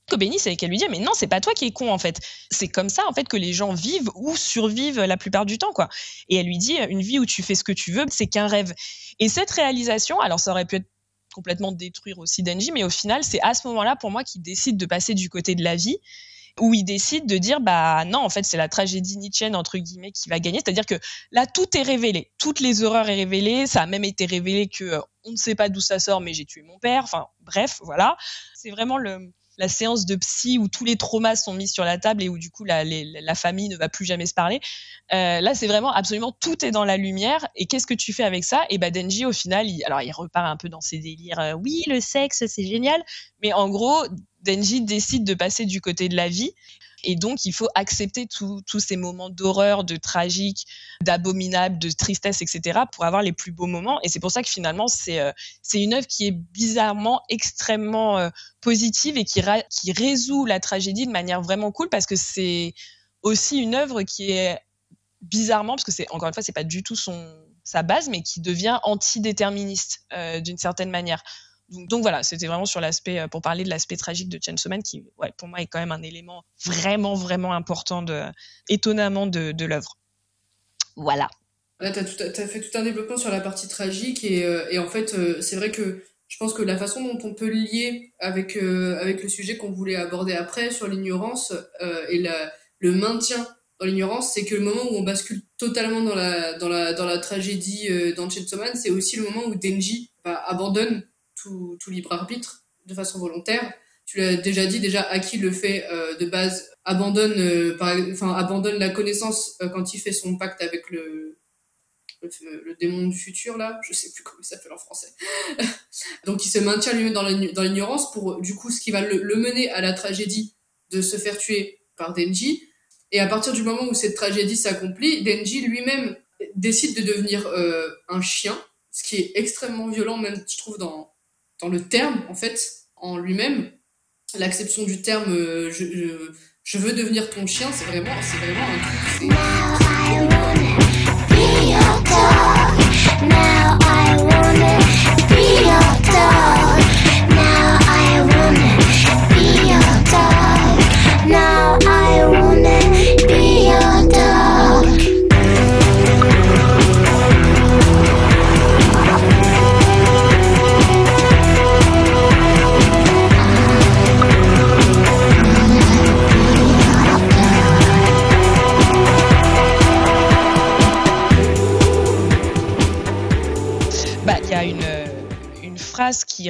Kobeni, c'est qu'elle lui dit mais non, c'est pas toi qui es con en fait. C'est comme ça en fait que les gens vivent ou survivent la plupart du temps quoi. Et elle lui dit une vie où tu fais ce que tu veux, c'est qu'un rêve. Et cette réalisation, alors ça aurait pu être complètement détruire aussi Denji. Mais au final, c'est à ce moment-là, pour moi, qu'il décide de passer du côté de la vie où il décide de dire bah non en fait c'est la tragédie nietzschéenne entre guillemets qui va gagner. C'est-à-dire que là tout est révélé. Toutes les horreurs est révélées ça a même été révélé que euh, on ne sait pas d'où ça sort mais j'ai tué mon père. Enfin bref voilà. C'est vraiment le la séance de psy où tous les traumas sont mis sur la table et où du coup la, famille ne va plus jamais se parler. Euh, là, c'est vraiment absolument tout est dans la lumière. Et qu'est-ce que tu fais avec ça? Et bah Denji, au final, il, alors il repart un peu dans ses délires. Euh, oui, le sexe, c'est génial. Mais en gros, Denji décide de passer du côté de la vie. Et donc, il faut accepter tous ces moments d'horreur, de tragique, d'abominable, de tristesse, etc., pour avoir les plus beaux moments. Et c'est pour ça que finalement, c'est euh, une œuvre qui est bizarrement extrêmement euh, positive et qui, résout la tragédie de manière vraiment cool parce que c'est aussi une œuvre qui est bizarrement, parce que c'est encore une fois, c'est pas du tout sa base, mais qui devient antidéterministe euh, d'une certaine manière. Donc, voilà, c'était vraiment sur l'aspect, euh, pour parler de l'aspect tragique de Chainsaw Man, qui, ouais, pour moi, est quand même un élément vraiment, vraiment important, de, étonnamment, de, l'œuvre. Voilà. Là, tu as, fait tout un développement sur la partie tragique, et, euh, en fait, euh, c'est vrai que je pense que la façon dont on peut lier avec, avec le sujet qu'on voulait aborder après sur l'ignorance et le maintien dans l'ignorance, c'est que le moment où on bascule totalement dans la, dans la, dans la tragédie dans Chainsaw Man, c'est aussi le moment où Denji bah, abandonne tout, libre arbitre de façon volontaire. Tu l'as déjà dit, déjà Aki le fait euh, de base, abandonne, euh, par, enfin abandonne la connaissance euh, quand il fait son pacte avec le, le, démon du futur là, je sais plus comment il s'appelle en français. Donc il se maintient lui-même dans l'ignorance pour du coup ce qui va le, le, mener à la tragédie de se faire tuer par Denji. Et à partir du moment où cette tragédie s'accomplit, Denji lui-même décide de devenir un chien, ce qui est extrêmement violent même je trouve dans dans le terme, en fait, en lui-même, l'acception du terme euh, je, je, je, veux devenir ton chien, c'est vraiment, c'est vraiment un truc.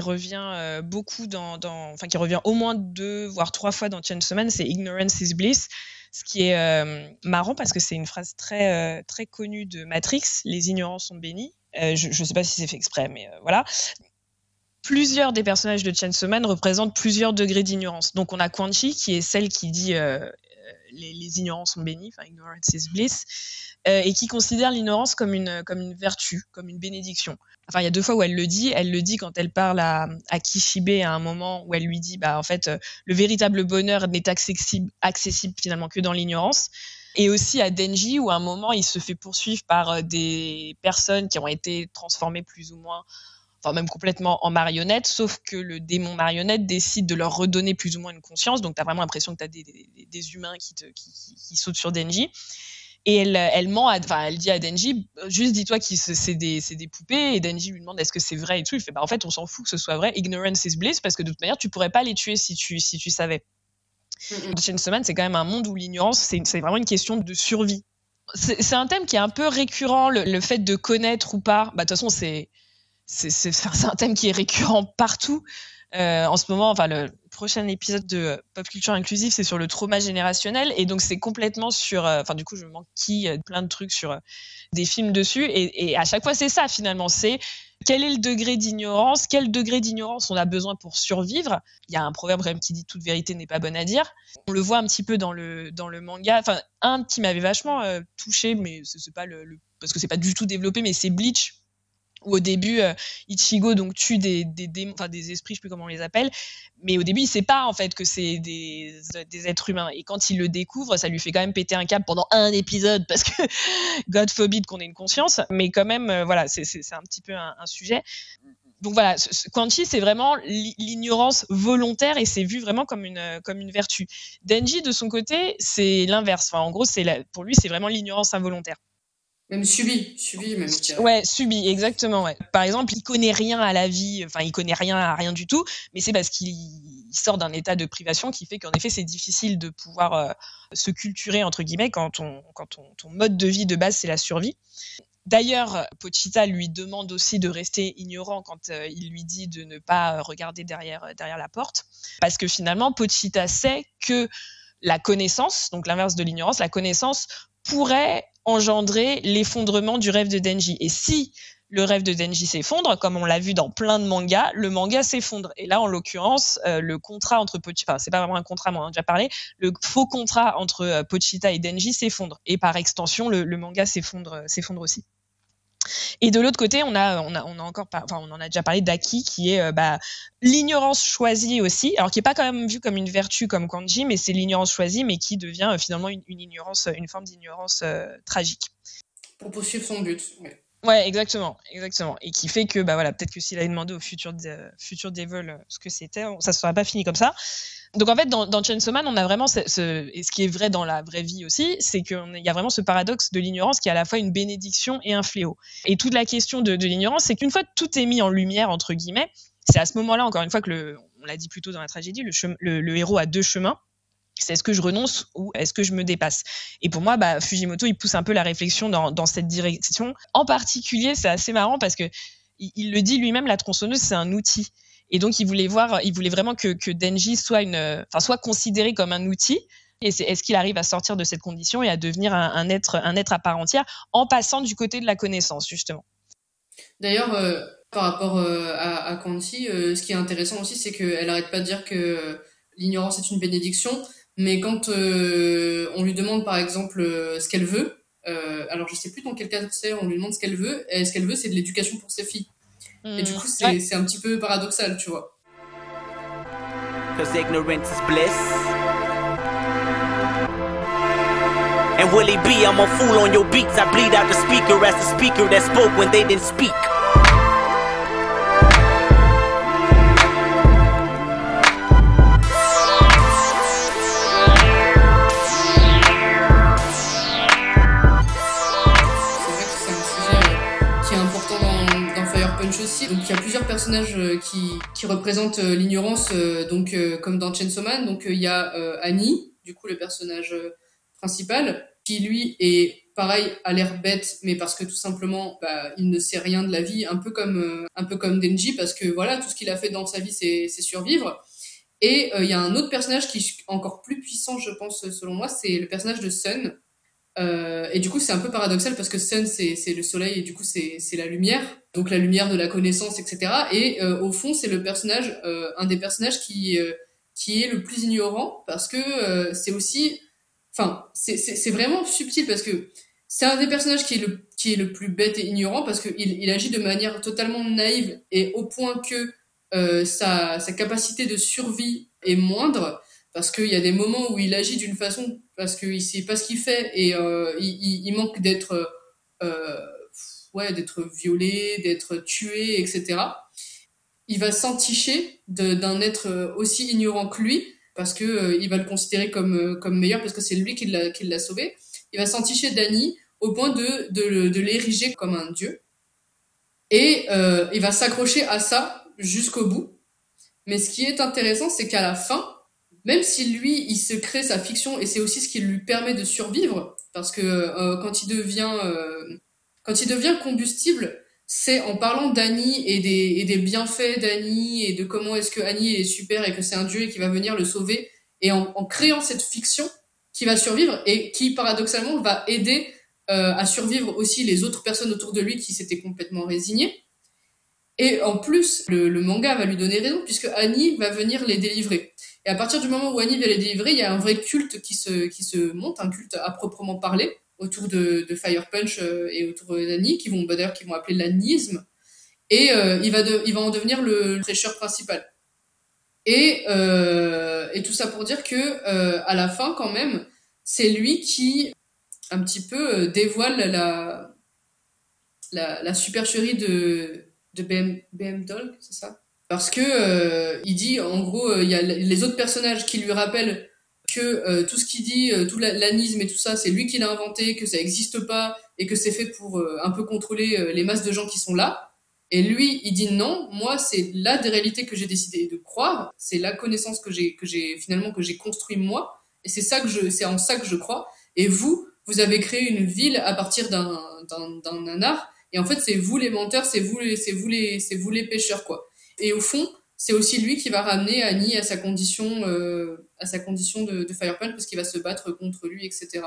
Revient euh, beaucoup dans, enfin qui revient au moins deux voire trois fois dans Chainsaw c'est ignorance is bliss, ce qui est euh, marrant parce que c'est une phrase très euh, très connue de Matrix, les ignorants sont bénis. je ne sais pas si c'est fait exprès, mais voilà. Plusieurs des personnages de Chainsaw Man représentent plusieurs degrés d'ignorance. Donc on a Quan Chi qui est celle qui dit les, les, ignorants sont bénis, enfin ignorance is bliss, et qui considère l'ignorance comme une comme une vertu, comme une bénédiction. Enfin il y a deux fois où elle le dit. Elle le dit quand elle parle à, Kishibe à un moment où elle lui dit bah en fait euh, le véritable bonheur n'est accessible, finalement que dans l'ignorance. Et aussi à Denji où à un moment il se fait poursuivre par euh, des personnes qui ont été transformées plus ou moins enfin même complètement en marionnettes, sauf que le démon marionnette décide de leur redonner plus ou moins une conscience, donc tu as vraiment l'impression que tu as des, humains qui, qui, qui, sautent sur Denji. Et elle, elle ment, enfin, elle dit à Denji, juste dis-toi que c'est des, des, poupées. Et Denji lui demande est-ce que c'est vrai et tout. Il fait, bah, en fait, on s'en fout que ce soit vrai. Ignorance is bliss, parce que de toute manière, tu pourrais pas les tuer si tu, si tu savais. Mm -hmm. c'est quand même un monde où l'ignorance, c'est vraiment une question de survie. C'est un thème qui est un peu récurrent, le, le fait de connaître ou pas. Bah, de toute façon, c'est un thème qui est récurrent partout. Euh, en ce moment, enfin, le prochain épisode de Pop Culture Inclusive, c'est sur le trauma générationnel. Et donc, c'est complètement sur. Euh, enfin, du coup, je manquille euh, plein de trucs sur des films dessus. Et, à chaque fois, c'est ça, finalement. C'est quel est le degré d'ignorance Quel degré d'ignorance on a besoin pour survivre? Il y a un proverbe même qui dit toute vérité n'est pas bonne à dire. On le voit un petit peu dans le, dans le manga. Enfin, un qui m'avait vachement touché, mais c'est pas le, le. Parce que c'est pas du tout développé, mais c'est Bleach où au début euh, Ichigo donc tue des esprits, je sais plus comment on les appelle, mais au début il sait pas en fait que c'est des, êtres humains et quand il le découvre, ça lui fait quand même péter un câble pendant un épisode parce que God forbid qu'on ait une conscience, mais quand même euh, voilà c'est un petit peu un, sujet. Donc voilà, Chi, c'est vraiment l'ignorance volontaire et c'est vu vraiment comme une, comme une vertu. Denji, de son côté, c'est l'inverse. En gros, pour lui, c'est vraiment l'ignorance involontaire. Même subi, subi même. Ouais, subi, exactement. Ouais. Par exemple, il connaît rien à la vie, enfin, il connaît rien à rien du tout, mais c'est parce qu'il sort d'un état de privation qui fait qu'en effet, c'est difficile de pouvoir euh, se culturer entre guillemets quand, on, quand ton mode de vie de base c'est la survie. D'ailleurs, Pochita lui demande aussi de rester ignorant quand euh, il lui dit de ne pas regarder derrière, derrière la porte, parce que finalement, Pochita sait que la connaissance, donc l'inverse de l'ignorance, la connaissance pourrait engendrer l'effondrement du rêve de Denji. Et si le rêve de Denji s'effondre, comme on l'a vu dans plein de mangas, le manga s'effondre. Et là, en l'occurrence, euh, le contrat entre Pochita, enfin, c'est pas vraiment un contrat, moi, on a déjà parlé, le faux contrat entre euh, Pochita et Denji s'effondre. Et par extension, le, le manga s'effondre, s'effondre aussi. Et de l'autre côté, on a, on a, on a encore, enfin, on en a déjà parlé d'Aki, qui est euh, bah, l'ignorance choisie aussi, alors qui est pas quand même vue comme une vertu comme Kanji, mais c'est l'ignorance choisie, mais qui devient euh, finalement une, ignorance, une forme d'ignorance euh, tragique. Pour poursuivre son but. Ouais. Ouais, exactement, exactement. Et qui fait que, bah voilà, peut-être que s'il avait demandé au futur, futur Devil ce que c'était, ça ne serait pas fini comme ça donc en fait, dans, dans Chainsaw Man, on a vraiment ce, et ce qui est vrai dans la vraie vie aussi, c'est qu'il y a vraiment ce paradoxe de l'ignorance qui est à la fois une bénédiction et un fléau. Et toute la question de, l'ignorance, c'est qu'une fois tout est mis en lumière entre guillemets, c'est à ce moment-là, encore une fois, que on l'a dit plus tôt dans la tragédie, le, héros a deux chemins. C'est est-ce que je renonce ou est-ce que je me dépasse? Et pour moi, bah, Fujimoto, il pousse un peu la réflexion dans, cette direction. En particulier, c'est assez marrant parce que il, il le dit lui-même, la tronçonneuse, c'est un outil. Et donc, il voulait voir, il voulait vraiment que, Denji soit une, enfin, soit considéré comme un outil. Et c'est est-ce qu'il arrive à sortir de cette condition et à devenir un, être, un être à part entière en passant du côté de la connaissance, justement? D'ailleurs, euh, par rapport euh, à, à euh, ce qui est intéressant aussi, c'est qu'elle arrête pas de dire que l'ignorance est une bénédiction, mais quand on lui demande par exemple ce qu'elle veut, alors je sais plus dans quel cas c'est, on lui demande ce qu'elle veut, et ce qu'elle veut, c'est de l'éducation pour ses filles. Et du coup, c'est ouais. un petit peu paradoxal, tu vois. Cause ignorance is bliss. And will it be? I'm a fool on your beats. I bleed out the speaker as the speaker that spoke when they didn't speak. Donc il y a plusieurs personnages euh, qui, qui représentent euh, l'ignorance, euh, donc comme dans Chainsaw Man. Donc il y a Annie, du coup le personnage principal, qui lui est pareil a l'air bête, mais parce que tout simplement bah, il ne sait rien de la vie, un peu comme un peu comme Denji, parce que voilà tout ce qu'il a fait dans sa vie c'est survivre. Et il y a un autre personnage qui est encore plus puissant, je pense selon moi, c'est le personnage de Sun, euh, et du coup, c'est un peu paradoxal parce que Sun, c'est le soleil et du coup, c'est la lumière. Donc la lumière de la connaissance, etc. Et euh, au fond, c'est le personnage, euh, un des personnages qui, euh, qui est le plus ignorant parce que euh, c'est aussi... Enfin, c'est vraiment subtil parce que c'est un des personnages qui est le, qui est le plus bête et ignorant parce qu'il il agit de manière totalement naïve et au point que sa, sa capacité de survie est moindre parce qu'il y a des moments où il agit d'une façon parce qu'il sait pas ce qu'il fait et euh, il, manque d'être euh, ouais d'être violé, d'être tué, etc. Il va s'enticher d'un être aussi ignorant que lui parce que euh, il va le considérer comme euh, comme meilleur parce que c'est lui qui l'a sauvé. Il va s'enticher d'Annie au point de de, de l'ériger comme un dieu et il va s'accrocher à ça jusqu'au bout. Mais ce qui est intéressant, c'est qu'à la fin, même si lui, il se crée sa fiction et c'est aussi ce qui lui permet de survivre, parce que euh, quand il devient euh, quand il devient combustible, c'est en parlant d'Annie et des, et des bienfaits d'Annie et de comment est-ce que Annie est super et que c'est un dieu et qui va venir le sauver et en, en créant cette fiction qui va survivre et qui paradoxalement va aider euh, à survivre aussi les autres personnes autour de lui qui s'étaient complètement résignées. Et en plus, le, le, manga va lui donner raison puisque Annie va venir les délivrer. Et à partir du moment où Annie vient les délivrer, il y a un vrai culte qui se, qui se monte, un culte à proprement parler, autour de, de Fire Punch euh, et autour d'Annie, qui vont, bah, d'ailleurs, qui vont appeler l'anisme. Et euh, il, va il va en devenir le prêcheur principal. Et, euh, et tout ça pour dire que à la fin, quand même, c'est lui qui un petit peu dévoile la, la, la supercherie de, de BM, BM Dog, c'est ça? Parce que euh, il dit en gros euh, il y a les autres personnages qui lui rappellent que tout ce qu'il dit, tout l'anisme et tout ça, c'est lui qui l'a inventé, que ça n'existe pas et que c'est fait pour un peu contrôler les masses de gens qui sont là. Et lui, il dit non, moi, c'est la des réalités que j'ai décidé de croire, c'est la connaissance que j'ai, que j'ai finalement que j'ai construit moi, et c'est ça que je, c'est en ça que je crois. Et vous, vous avez créé une ville à partir d'un, d'un, nanar, et en fait, c'est vous les menteurs, c'est vous c'est vous les, c'est vous les pêcheurs, quoi. Et au fond, c'est aussi lui qui va ramener Annie à sa condition, euh, à sa condition de, de Firepunch parce qu'il va se battre contre lui, etc.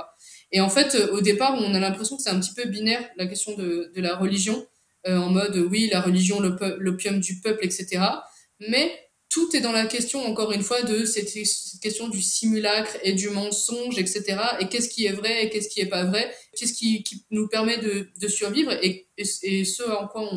Et en fait, au départ, on a l'impression que c'est un petit peu binaire la question de, la religion euh, en mode oui, la religion, l'opium du peuple, etc. Mais tout est dans la question, encore une fois, de cette, question du simulacre et du mensonge, etc. Et qu'est-ce qui est vrai et qu'est-ce qui est pas vrai? Qu'est-ce qui, nous permet de, survivre? Et, ce en quoi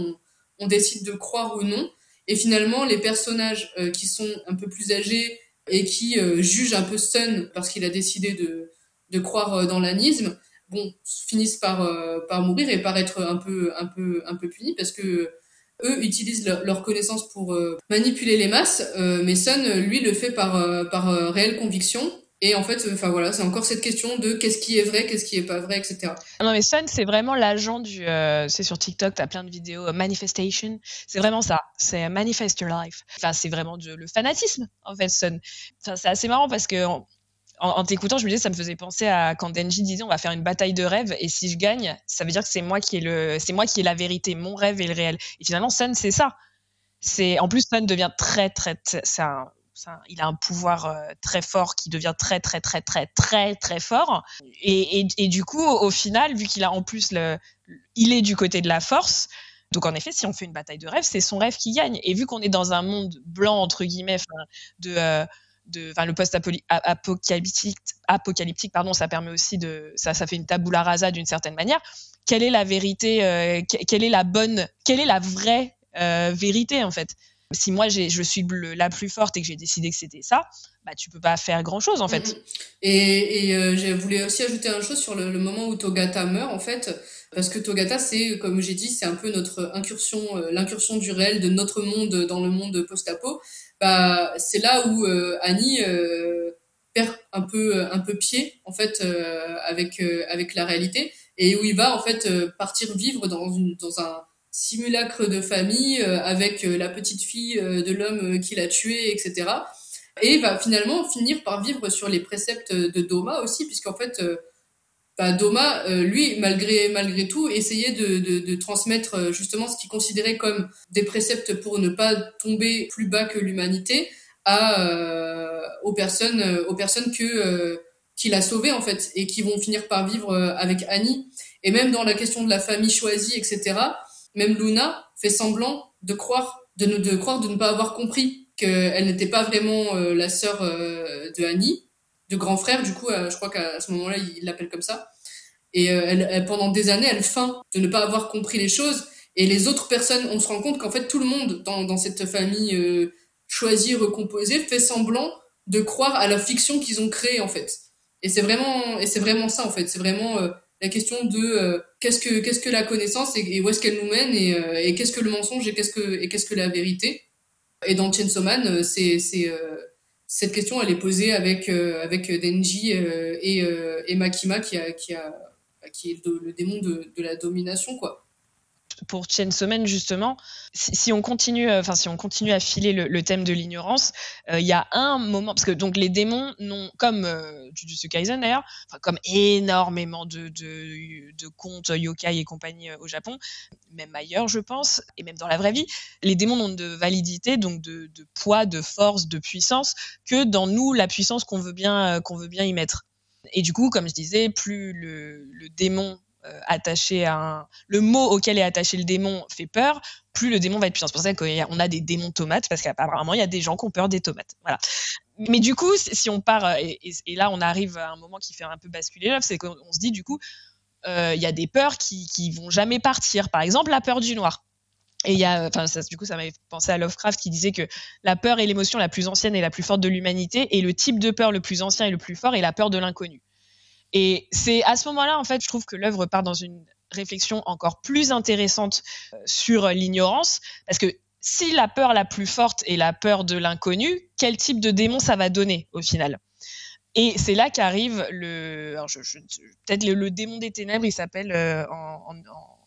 on, décide de croire ou non. Et finalement, les personnages euh, qui sont un peu plus âgés et qui euh, jugent un peu Sun parce qu'il a décidé de, croire dans l'anisme, bon, finissent par, euh, mourir et par être un peu, un punis parce que eux utilisent leur, connaissance pour euh, manipuler les masses, euh, mais Sun, lui, le fait par réelle conviction. Et en fait, enfin voilà, c'est encore cette question de qu'est-ce qui est vrai, qu'est-ce qui est pas vrai, etc. Non mais Sun, c'est vraiment l'agent du, c'est sur TikTok, t'as plein de vidéos manifestation, c'est vraiment ça, c'est manifest your life. Enfin, c'est vraiment le fanatisme en fait, Sun. Enfin, c'est assez marrant parce que en, t'écoutant, je me disais, ça me faisait penser à quand Denji disait, on va faire une bataille de rêves, et si je gagne, ça veut dire que c'est moi qui ai le, c'est moi qui ai la vérité, mon rêve est le réel. Et finalement, Sun, c'est ça. C'est, en plus, Sun devient très, très, c'est il a un pouvoir euh, très fort qui devient très, très, très, très, très, très fort. Et, du coup, au, final, vu qu'il a en plus le, il est du côté de la force, donc en effet, si on fait une bataille de rêves, c'est son rêve qui gagne. Et vu qu'on est dans un monde blanc entre guillemets, de euh, enfin le post-apocalyptique, apocalyptique, pardon, ça permet aussi de, ça, ça fait une tabula rasa d'une certaine manière. Quelle est la vérité euh, Quelle est la bonne Quelle est la vraie euh, vérité en fait? Si moi je suis la plus forte et que j'ai décidé que c'était ça, bah tu peux pas faire grand chose en fait. Mm-hmm. Et, euh, je voulais aussi ajouter une chose sur le, moment où Togata meurt en fait. Parce que Togata, c'est, comme j'ai dit, c'est un peu notre incursion, l'incursion du réel de notre monde dans le monde post-apo bah, c'est là où euh, Annie euh, perd un peu un peu pied en fait euh, avec avec la réalité et où il va en fait partir vivre dans une dans un simulacre de famille avec la petite fille de l'homme qui l'a tué etc et va finalement finir par vivre sur les préceptes de Doma aussi puisqu'en fait bah, Doma, euh, lui, malgré, malgré tout, essayait de, de, transmettre euh, justement ce qu'il considérait comme des préceptes pour ne pas tomber plus bas que l'humanité à euh, aux personnes, aux personnes que qu'il a sauvées en fait et qui vont finir par vivre avec Annie. Et même dans la question de la famille choisie, etc. Même Luna fait semblant de croire, de ne, de croire de ne pas avoir compris qu'elle n'était pas vraiment la sœur de Annie de grand frère, du coup, je crois qu'à ce moment-là, il l'appelle comme ça. Et euh, elle, pendant des années, elle feint de ne pas avoir compris les choses. Et les autres personnes, on se rend compte qu'en fait, tout le monde dans, cette famille euh, choisie, recomposée, fait semblant de croire à la fiction qu'ils ont créée, en fait. Et c'est vraiment, et c'est vraiment ça, en fait. C'est vraiment euh, la question de qu'est-ce que qu'est-ce que la connaissance et, où est-ce qu'elle nous mène et, et qu'est-ce que le mensonge et qu'est-ce que et qu'est-ce que la vérité. Et dans Chainsaw Man, c'est c'est cette question, elle est posée avec avec Denji et, et Makima qui a qui a qui est le, démon de, la domination, quoi pour Chainsaw Man justement, si, on continue, euh, enfin si on continue à filer le, thème de l'ignorance, euh, il y a un moment parce que donc les démons n'ont comme euh, Jujutsu Kaisen d'ailleurs, comme énormément de, de, de, contes yokai et compagnie au Japon, même ailleurs je pense, et même dans la vraie vie, les démons n'ont de validité donc de, de, poids, de force, de puissance que dans nous la puissance qu'on veut bien qu'on veut bien y mettre. Et du coup, comme je disais, plus le, démon euh, attaché à un... le mot auquel est attaché le démon fait peur, plus le démon va être puissant. C'est pour ça qu'on a des démons tomates, parce qu'apparemment, il y a des gens qui ont peur des tomates. Voilà. Mais du coup, si on part, euh, et, là, on arrive à un moment qui fait un peu basculer l'œuvre, c'est qu'on se dit, du coup, euh, il y a des peurs qui, qui vont jamais partir. Par exemple, la peur du noir. Et il y a, enfin, du coup, ça m'avait pensé à Lovecraft qui disait que la peur est l'émotion la plus ancienne et la plus forte de l'humanité, et le type de peur le plus ancien et le plus fort est la peur de l'inconnu. Et c'est à ce moment-là, en fait, je trouve que l'œuvre part dans une réflexion encore plus intéressante euh, sur l'ignorance, parce que si la peur la plus forte est la peur de l'inconnu, quel type de démon ça va donner au final? Et c'est là qu'arrive le. Peut-être le, démon des ténèbres, il s'appelle en, en,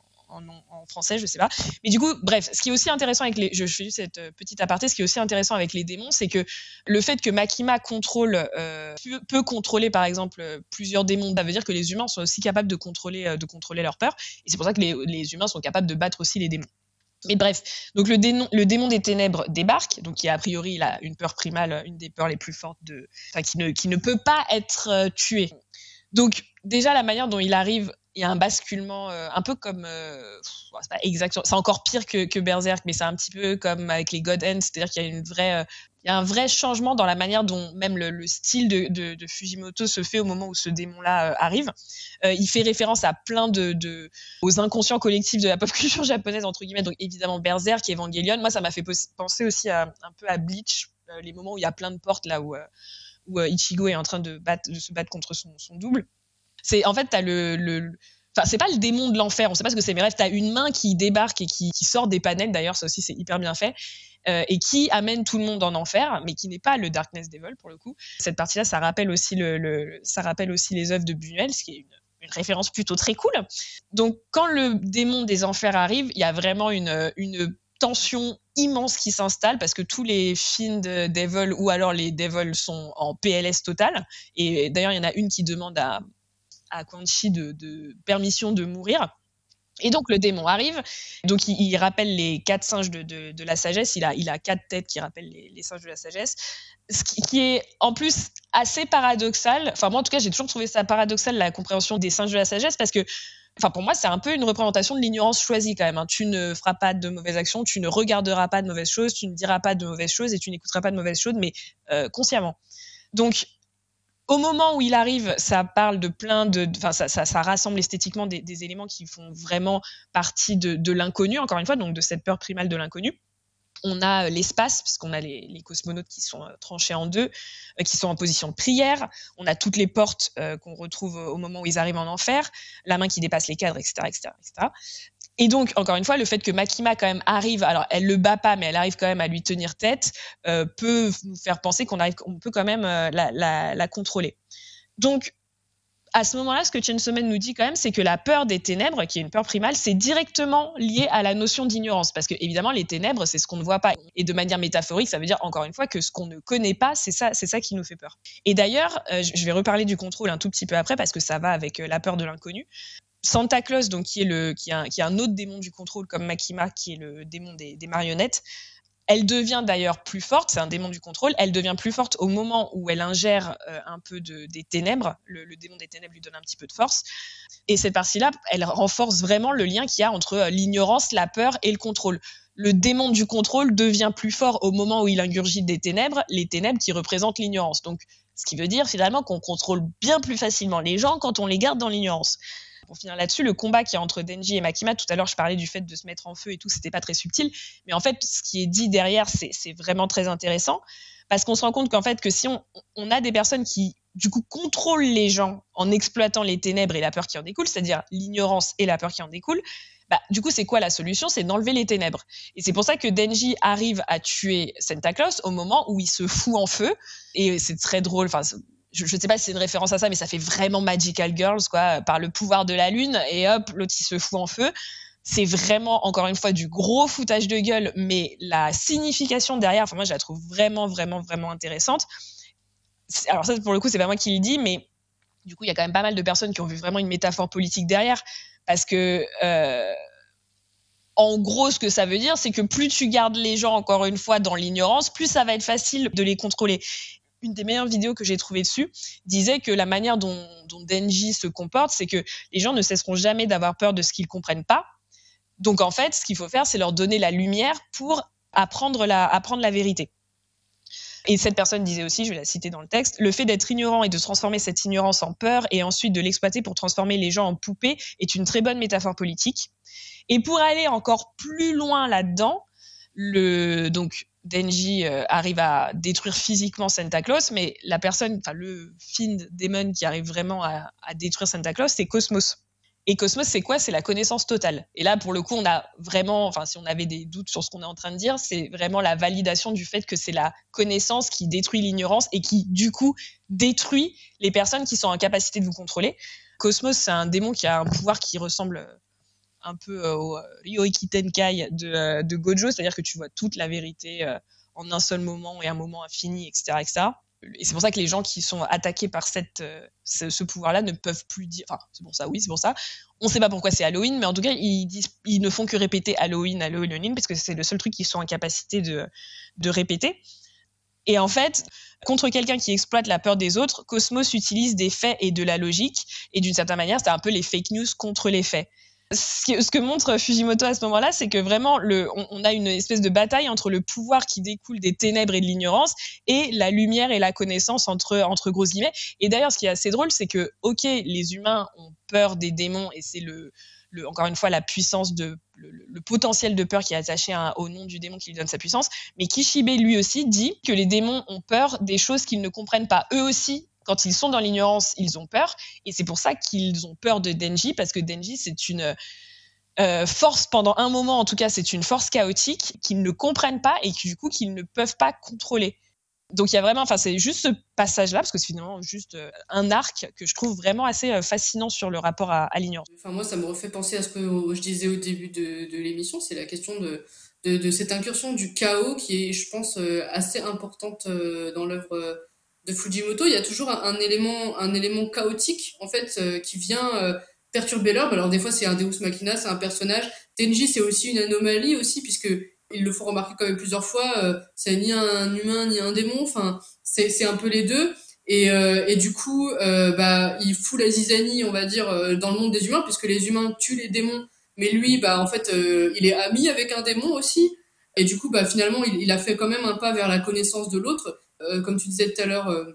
français, je sais pas. Mais du coup, bref, ce qui est aussi intéressant avec les, je, fais cette euh, petite aparté, ce qui est aussi intéressant avec les démons, c'est que le fait que Makima contrôle, euh, peut, contrôler par exemple plusieurs démons, ça veut dire que les humains sont aussi capables de contrôler, euh, de contrôler leur peur, et c'est pour ça que les, humains sont capables de battre aussi les démons. Mais bref, donc le démon, le démon des ténèbres débarque, donc qui a priori il a une peur primale, une des peurs les plus fortes de, qui ne, qui ne peut pas être tué. Donc déjà la manière dont il arrive il y a un basculement euh, un peu comme euh, c'est pas exactement c'est encore pire que, Berserk mais c'est un petit peu comme avec les God Ends c'est-à-dire qu'il y a une euh, il y a un vrai changement dans la manière dont même le, style de, Fujimoto se fait au moment où ce démon-là arrive. il fait référence à plein de, de, aux inconscients collectifs de la pop culture japonaise entre guillemets, donc évidemment Berserk, Evangelion. Moi, ça m'a fait penser aussi à, un peu à Bleach, les moments où il y a plein de portes là où, où Ichigo est en train de, se battre contre son, double. C'est en fait t'as le, Enfin, c'est pas le démon de l'enfer, on sait pas ce que c'est, mais bref, t'as une main qui débarque et qui, sort des panels, d'ailleurs, ça aussi c'est hyper bien fait, euh, et qui amène tout le monde en enfer, mais qui n'est pas le Darkness Devil pour le coup. Cette partie-là, ça rappelle aussi le, ça rappelle aussi les œuvres de Buñuel, ce qui est une, référence plutôt très cool. Donc, quand le démon des enfers arrive, il y a vraiment une tension immense qui s'installe parce que tous les films de Devil ou alors les Devils sont en PLS total. Et d'ailleurs, il y en a une qui demande à, à Quan Chi de, permission de mourir. Et donc le démon arrive, donc il, rappelle les quatre singes de, la sagesse, il a, il a quatre têtes qui rappellent les, singes de la sagesse, ce qui, est en plus assez paradoxal, enfin moi en tout cas j'ai toujours trouvé ça paradoxal la compréhension des singes de la sagesse parce que Enfin, pour moi, c'est un peu une représentation de l'ignorance choisie quand même. Hein. Tu ne feras pas de mauvaises actions, tu ne regarderas pas de mauvaises choses, tu ne diras pas de mauvaises choses et tu n'écouteras pas de mauvaises choses, mais euh, consciemment. Donc, au moment où il arrive, ça parle de plein de, enfin, ça, rassemble esthétiquement des, éléments qui font vraiment partie de l'inconnu, encore une fois, donc de cette peur primale de l'inconnu. On a euh, l'espace, puisqu'on a les, cosmonautes qui sont euh, tranchés en deux, euh, qui sont en position de prière. On a toutes les portes qu'on retrouve au moment où ils arrivent en enfer, la main qui dépasse les cadres, etc., etc., etc. Et donc, encore une fois, le fait que Makima quand même arrive, alors elle le bat pas, mais elle arrive quand même à lui tenir tête, peut nous faire penser qu'on arrive, on peut quand même la, la, contrôler. Donc, à ce moment-là, ce que Chen Somen nous dit quand même, c'est que la peur des ténèbres, qui est une peur primale, c'est directement lié à la notion d'ignorance. Parce que, évidemment, les ténèbres, c'est ce qu'on ne voit pas. Et de manière métaphorique, ça veut dire, encore une fois, que ce qu'on ne connaît pas, c'est ça, c'est ça qui nous fait peur. Et d'ailleurs, euh, je vais reparler du contrôle un tout petit peu après, parce que ça va avec euh, la peur de l'inconnu. Santa Claus, donc qui est le qui a, qui un autre démon du contrôle comme Makima, qui est le démon des marionnettes. Elle devient d'ailleurs plus forte, c'est un démon du contrôle, elle devient plus forte au moment où elle ingère euh, un peu de, des ténèbres, le, le, démon des ténèbres lui donne un petit peu de force. Et cette partie-là, elle renforce vraiment le lien qu'il y a entre euh, l'ignorance, la peur et le contrôle. Le démon du contrôle devient plus fort au moment où il ingurgite des ténèbres, les ténèbres qui représentent l'ignorance. Donc, ce qui veut dire finalement qu'on contrôle bien plus facilement les gens quand on les garde dans l'ignorance pour finir là-dessus, le combat qui est entre Denji et Makima, tout à l'heure je parlais du fait de se mettre en feu et tout, c'était pas très subtil, mais en fait ce qui est dit derrière, c'est vraiment très intéressant, parce qu'on se rend compte qu'en fait que si on, a des personnes qui du coup contrôlent les gens en exploitant les ténèbres et la peur qui en découle, c'est-à-dire l'ignorance et la peur qui en découle, bah, du coup, c'est quoi la solution? C'est d'enlever les ténèbres. Et c'est pour ça que Denji arrive à tuer Santa Claus au moment où il se fout en feu. Et c'est très drôle. Je, je sais pas si c'est une référence à ça, mais ça fait vraiment Magical Girls, quoi, par le pouvoir de la lune, et hop, l'autre il se fout en feu. C'est vraiment, encore une fois, du gros foutage de gueule, mais la signification derrière, enfin, moi, je la trouve vraiment, vraiment, vraiment intéressante. Alors, ça, pour le coup, c'est pas moi qui le dis, mais du coup, il y a quand même pas mal de personnes qui ont vu vraiment une métaphore politique derrière, parce que, euh, en gros, ce que ça veut dire, c'est que plus tu gardes les gens, encore une fois, dans l'ignorance, plus ça va être facile de les contrôler une des meilleures vidéos que j'ai trouvées dessus disait que la manière dont, Denji se comporte, c'est que les gens ne cesseront jamais d'avoir peur de ce qu'ils comprennent pas. Donc en fait, ce qu'il faut faire, c'est leur donner la lumière pour apprendre la, apprendre la vérité. Et cette personne disait aussi, je vais la citer dans le texte, le fait d'être ignorant et de transformer cette ignorance en peur et ensuite de l'exploiter pour transformer les gens en poupées est une très bonne métaphore politique. Et pour aller encore plus loin là-dedans, le donc Denji euh, arrive à détruire physiquement Santa Claus, mais la personne, le Fiend Demon qui arrive vraiment à, à détruire Santa Claus, c'est Cosmos. Et Cosmos, c'est quoi? C'est la connaissance totale. Et là, pour le coup, on a vraiment, enfin, si on avait des doutes sur ce qu'on est en train de dire, c'est vraiment la validation du fait que c'est la connaissance qui détruit l'ignorance et qui, du coup, détruit les personnes qui sont en capacité de vous contrôler. Cosmos, c'est un démon qui a un pouvoir qui ressemble un peu au Ryoiki Tenkai de, de Gojo, c'est-à-dire que tu vois toute la vérité en un seul moment et un moment infini, etc.. Et c'est pour ça que les gens qui sont attaqués par euh, ce, pouvoir-là ne peuvent plus dire. Enfin, c'est pour ça, oui, c'est pour ça. On ne sait pas pourquoi c'est Halloween, mais en tout cas, ils ne font que répéter Halloween, Halloween, Halloween, parce que c'est le seul truc qu'ils sont en capacité de, de répéter. Et en fait, contre quelqu'un qui exploite la peur des autres, Cosmos utilise des faits et de la logique. Et d'une certaine manière, c'est un peu les fake news contre les faits ce que, montre Fujimoto à ce moment-là, c'est que vraiment, on, a une espèce de bataille entre le pouvoir qui découle des ténèbres et de l'ignorance et la lumière et la connaissance entre, entre gros guillemets. Et d'ailleurs, ce qui est assez drôle, c'est que, ok, les humains ont peur des démons et c'est encore une fois la puissance le, potentiel de peur qui est attaché au nom du démon qui lui donne sa puissance. Mais Kishibe lui aussi dit que les démons ont peur des choses qu'ils ne comprennent pas. Eux aussi quand ils sont dans l'ignorance, ils ont peur. Et c'est pour ça qu'ils ont peur de Denji, parce que Denji, c'est une euh, force, pendant un moment en tout cas, c'est une force chaotique qu'ils ne comprennent pas et qui, du coup qu'ils ne peuvent pas contrôler. Donc il y a vraiment, enfin c'est juste ce passage-là, parce que c'est finalement juste euh, un arc que je trouve vraiment assez euh, fascinant sur le rapport à, l'ignorance. Enfin moi, ça me refait penser à ce que je disais au début de, l'émission, c'est la question de, de, cette incursion du chaos qui est, je pense, assez importante dans l'œuvre de Fujimoto, il y a toujours un, élément, un élément chaotique en fait euh, qui vient euh, perturber l'ordre. Alors des fois c'est un Deus Machina, c'est un personnage. Tenji c'est aussi une anomalie aussi puisque il le faut remarquer quand même plusieurs fois. Euh, c'est ni un humain ni un démon. Enfin c'est c'est un peu les deux. Et, et du coup, bah, il fout la zizanie, on va dire, dans le monde des humains, puisque les humains tuent les démons. Mais lui, bah, en fait, il est ami avec un démon aussi. Et du coup, bah, finalement, il, a fait quand même un pas vers la connaissance de l'autre. Euh, comme tu disais tout à l'heure, euh,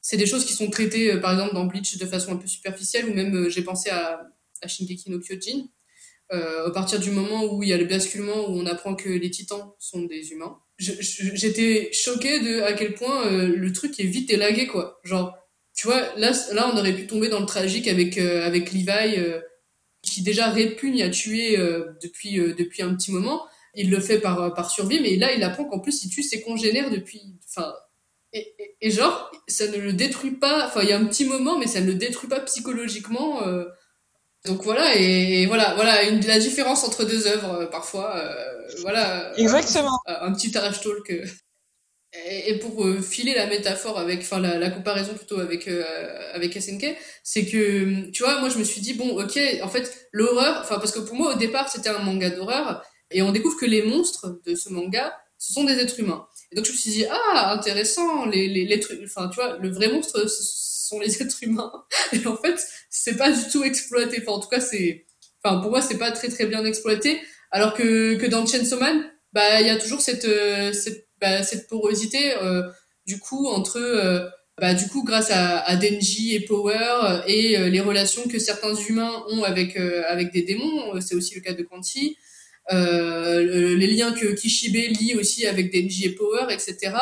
c'est des choses qui sont traitées, euh, par exemple, dans Bleach de façon un peu superficielle, ou même j'ai pensé à, à Shingeki no Kyojin, à partir du moment où il y a le basculement, où on apprend que les titans sont des humains. J'étais choquée de à quel point le truc est vite élagué, quoi. Genre, tu vois, là, là, on aurait pu tomber dans le tragique avec, avec Levi, qui déjà répugne à tuer depuis, depuis un petit moment. Il le fait par, par survie, mais là, il apprend qu'en plus, il tue ses congénères depuis. Enfin, et, genre, ça ne le détruit pas. Enfin, il y a un petit moment, mais ça ne le détruit pas psychologiquement. Euh. donc voilà, et, voilà, voilà une, la différence entre deux œuvres euh, parfois. Euh, voilà. Exactement. Un, petit arrache talk. Et, pour filer la métaphore avec, enfin la, comparaison plutôt avec avec SNK, c'est que tu vois, moi je me suis dit bon, ok, en fait l'horreur, enfin parce que pour moi au départ c'était un manga d'horreur, et on découvre que les monstres de ce manga, ce sont des êtres humains. Donc je me suis dit, ah, intéressant, les, les, les trucs, enfin, tu vois, le vrai monstre, ce sont les êtres humains. Et en fait, c'est pas du tout exploité. En tout cas, c'est, enfin, pour moi, c'est pas très très bien exploité. Alors que, que dans Chainsaw Man, bah, il y a toujours cette, euh, cette, bah, cette porosité, euh, du coup, entre, euh, bah, du coup, grâce à, à, Denji et Power et les relations que certains humains ont avec, avec des démons, c'est aussi le cas de Quanti, euh, les liens que Kishibe lie aussi avec Denji et Power, etc.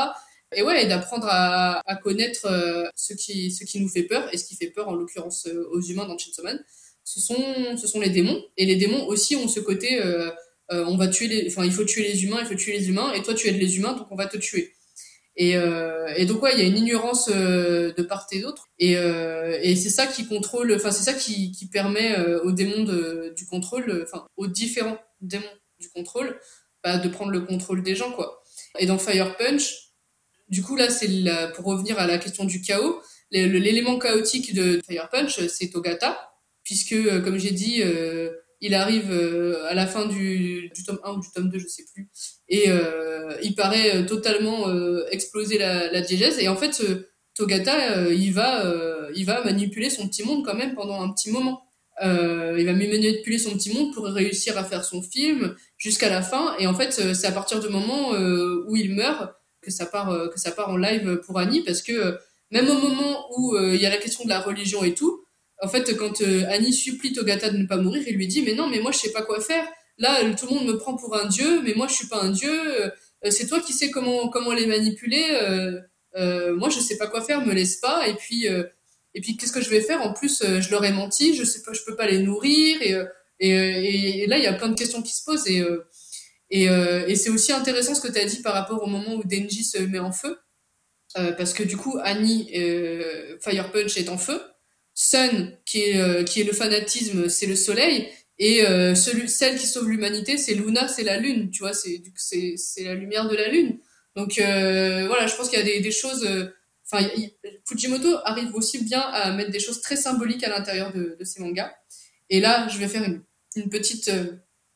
Et ouais, d'apprendre à, connaître euh, ce qui, ce qui nous fait peur, et ce qui fait peur en l'occurrence euh, aux humains dans Chainsaw Man, ce sont, ce sont les démons. Et les démons aussi ont ce côté, on va tuer enfin, il faut tuer les humains, il faut tuer les humains, et toi tu aides les humains, donc on va te tuer. Et, et donc ouais, il y a une ignorance de part et d'autre, et, et c'est ça qui contrôle, enfin c'est ça qui, qui permet aux démons de, du contrôle, enfin aux différents démons du contrôle, bah, de prendre le contrôle des gens, quoi. Et dans Fire Punch, du coup, là, c'est pour revenir à la question du chaos, l'élément chaotique de Fire Punch, c'est Togata, puisque, euh, comme j'ai dit, euh, il arrive euh, à la fin du, du, tome 1 ou du tome 2, je sais plus, et il paraît totalement exploser la, la, diégèse, et en fait, Togata, il va, il va manipuler son petit monde quand même pendant un petit moment. Euh, il va manipuler son petit monde pour réussir à faire son film jusqu'à la fin. Et en fait, euh, c'est à partir du moment euh, où il meurt que ça part, euh, que ça part en live pour Annie, parce que même au moment où il y a la question de la religion et tout, en fait, quand Annie supplie Togata de ne pas mourir, il lui dit mais non, mais moi je sais pas quoi faire. Là, tout le monde me prend pour un dieu, mais moi je suis pas un dieu. c'est toi qui sais comment comment les manipuler. moi je sais pas quoi faire, me laisse pas. Et puis Et puis qu'est-ce que je vais faire? En plus, je leur ai menti, je sais pas, je peux pas les nourrir et et, et, là, il y a plein de questions qui se posent et c'est aussi intéressant ce que tu as dit par rapport au moment où Denji se met en feu. parce que du coup, Annie, Fire Punch est en feu. Sun, qui est, qui est le fanatisme, c'est le soleil. Et euh, celle qui sauve l'humanité, c'est Luna, c'est la lune, tu vois, c'est la lumière de la lune. Donc euh, voilà, je pense qu'il y a des choses. Euh, enfin, Fujimoto arrive aussi bien à mettre des choses très symboliques à l'intérieur de, ses mangas. Et là, je vais faire une, petite, euh,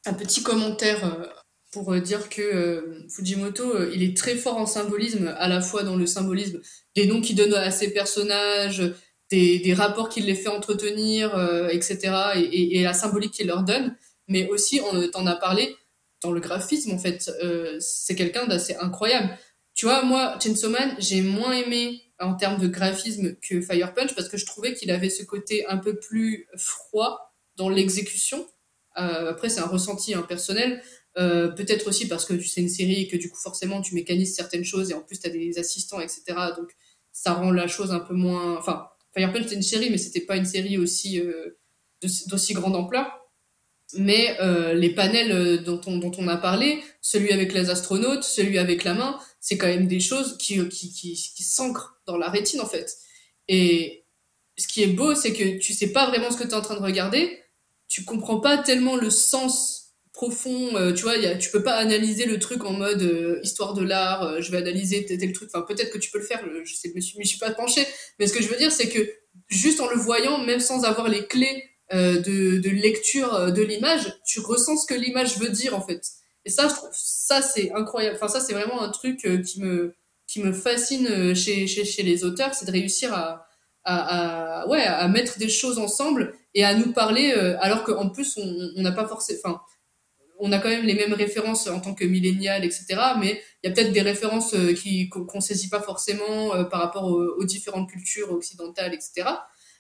un petit commentaire euh, pour dire que Fujimoto, il est très fort en symbolisme, à la fois dans le symbolisme des noms qu'il donne à ses personnages, des, rapports qu'il les fait entretenir, euh, etc., et, et, la symbolique qu'il leur donne, mais aussi, on t'en a parlé, dans le graphisme, en fait, euh, c'est quelqu'un d'assez incroyable. Tu vois, moi, Chainsaw Man, j'ai moins aimé en termes de graphisme que Fire Punch parce que je trouvais qu'il avait ce côté un peu plus froid dans l'exécution. Euh, après, c'est un ressenti hein, personnel. Euh, peut-être aussi parce que c'est une série et que du coup, forcément, tu mécanises certaines choses et en plus, tu as des assistants, etc. Donc, ça rend la chose un peu moins. Enfin, Fire Punch, c'était une série, mais c'était pas une série aussi euh, d'aussi grande ampleur. Mais euh, les panels euh, dont on, dont on a parlé, celui avec les astronautes, celui avec la main, c'est quand même des choses qui, qui, qui, qui s'ancrent dans la rétine en fait. Et ce qui est beau, c'est que tu sais pas vraiment ce que tu es en train de regarder, tu comprends pas tellement le sens profond. Euh, tu vois, tu peux pas analyser le truc en mode euh, histoire de l'art. Euh, je vais analyser tel, truc. Enfin, peut-être que tu peux le faire. Je sais, me suis, me suis pas penché. Mais ce que je veux dire, c'est que juste en le voyant, même sans avoir les clés de, de, lecture de l'image, tu ressens ce que l'image veut dire en fait. Et ça, je trouve, ça c'est incroyable. Enfin, ça c'est vraiment un truc qui me qui me fascine chez, chez, chez les auteurs, c'est de réussir à, à, ouais, à mettre des choses ensemble et à nous parler, alors qu'en plus on n'a pas forcément, enfin, on a quand même les mêmes références en tant que millénial, etc. Mais il y a peut-être des références euh, qui qu'on saisit pas forcément euh, par rapport aux, différentes cultures occidentales, etc.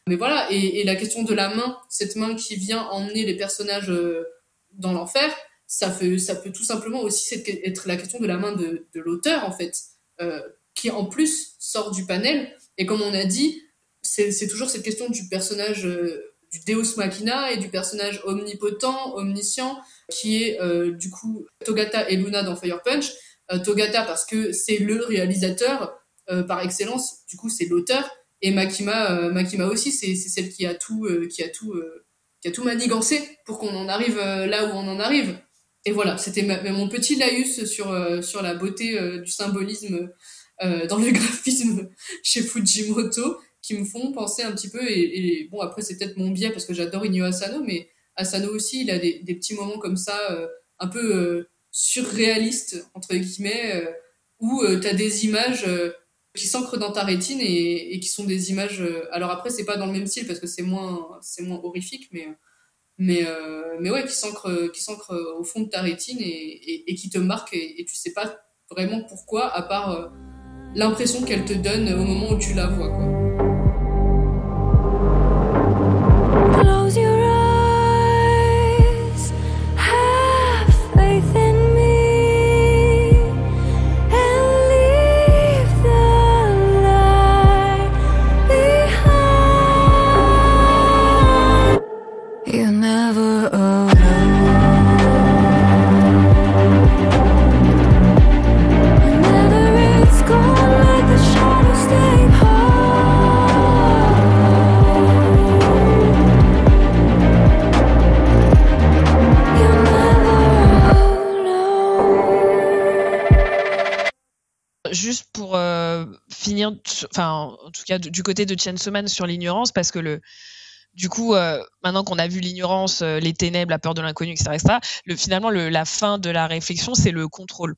Mais voilà, et, la question de la main, cette main qui vient emmener les personnages euh, dans l'enfer, ça, fait, ça peut tout simplement aussi être la question de la main de, l'auteur, en fait, qui en plus sort du panel. Et comme on a dit, c'est toujours cette question du personnage, du Deus Machina et du personnage omnipotent, omniscient, qui est euh, du coup Togata et Luna dans Fire Punch. Euh, Togata parce que c'est le réalisateur euh, par excellence, du coup c'est l'auteur. Et Makima, Makima aussi, c'est celle qui a tout, qui a tout, qui a tout manigancé pour qu'on en arrive là où on en arrive. Et voilà, c'était mon petit laïus sur, sur la beauté du symbolisme dans le graphisme chez Fujimoto qui me font penser un petit peu et, bon après c'est peut-être mon biais parce que j'adore Inyo Asano mais Asano aussi, il a des, petits moments comme ça, euh, un peu euh, surréalistes, entre guillemets, euh, où tu as des images qui s'ancrent dans ta rétine et, qui sont des images. alors après, c'est pas dans le même style parce que c'est moins, moins horrifique, mais mais mais ouais, qui s'ancrent qui s'ancre au fond de ta rétine et, qui te marquent et, tu sais pas vraiment pourquoi, à part l'impression qu'elle te donne au moment où tu la vois, quoi. En tout cas, du côté de Chainsaw Man sur l'ignorance, parce que le, du coup, euh, maintenant qu'on a vu l'ignorance, euh, les ténèbres, la peur de l'inconnu, etc., le, finalement, le, la fin de la réflexion, c'est le contrôle.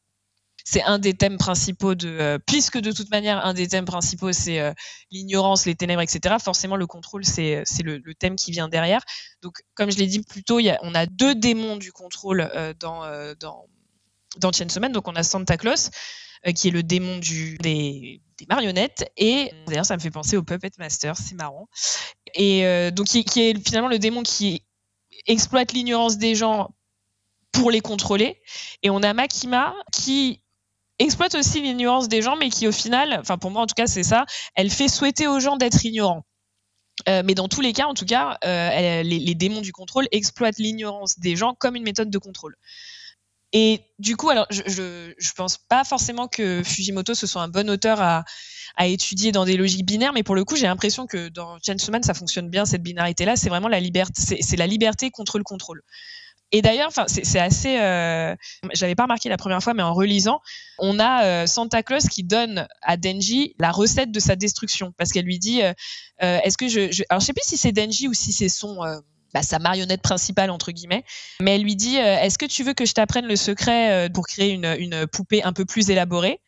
C'est un des thèmes principaux de, euh, puisque de toute manière, un des thèmes principaux, c'est l'ignorance, les ténèbres, etc. Forcément, le contrôle, c'est le, le, thème qui vient derrière. Donc, comme je l'ai dit plus tôt, on a deux démons du contrôle dans, dans, dans. Donc, on a Santa Claus, qui est le démon du, des, des marionnettes. Et d'ailleurs, ça me fait penser au Puppet Master, c'est marrant. Et euh, donc, qui, est finalement le démon qui exploite l'ignorance des gens pour les contrôler. Et on a Makima qui exploite aussi l'ignorance des gens, mais qui au final, enfin pour moi en tout cas c'est ça, elle fait souhaiter aux gens d'être ignorants. mais dans tous les cas, en tout cas, les, les, démons du contrôle exploitent l'ignorance des gens comme une méthode de contrôle. Et du coup, alors, je, je, je, pense pas forcément que Fujimoto ce soit un bon auteur à, à étudier dans des logiques binaires, mais pour le coup, j'ai l'impression que dans Chainsaw ça fonctionne bien cette binarité-là. C'est vraiment la liberté, c'est la liberté contre le contrôle. Et d'ailleurs, enfin, c'est assez. Euh, J'avais pas remarqué la première fois, mais en relisant, on a euh, Santa Claus qui donne à Denji la recette de sa destruction, parce qu'elle lui dit, euh, euh est-ce que je, je, alors je sais plus si c'est Denji ou si c'est son euh, bah, sa marionnette principale entre guillemets. Mais elle lui dit euh, Est-ce que tu veux que je t'apprenne le secret euh, pour créer une, une, poupée un peu plus élaborée?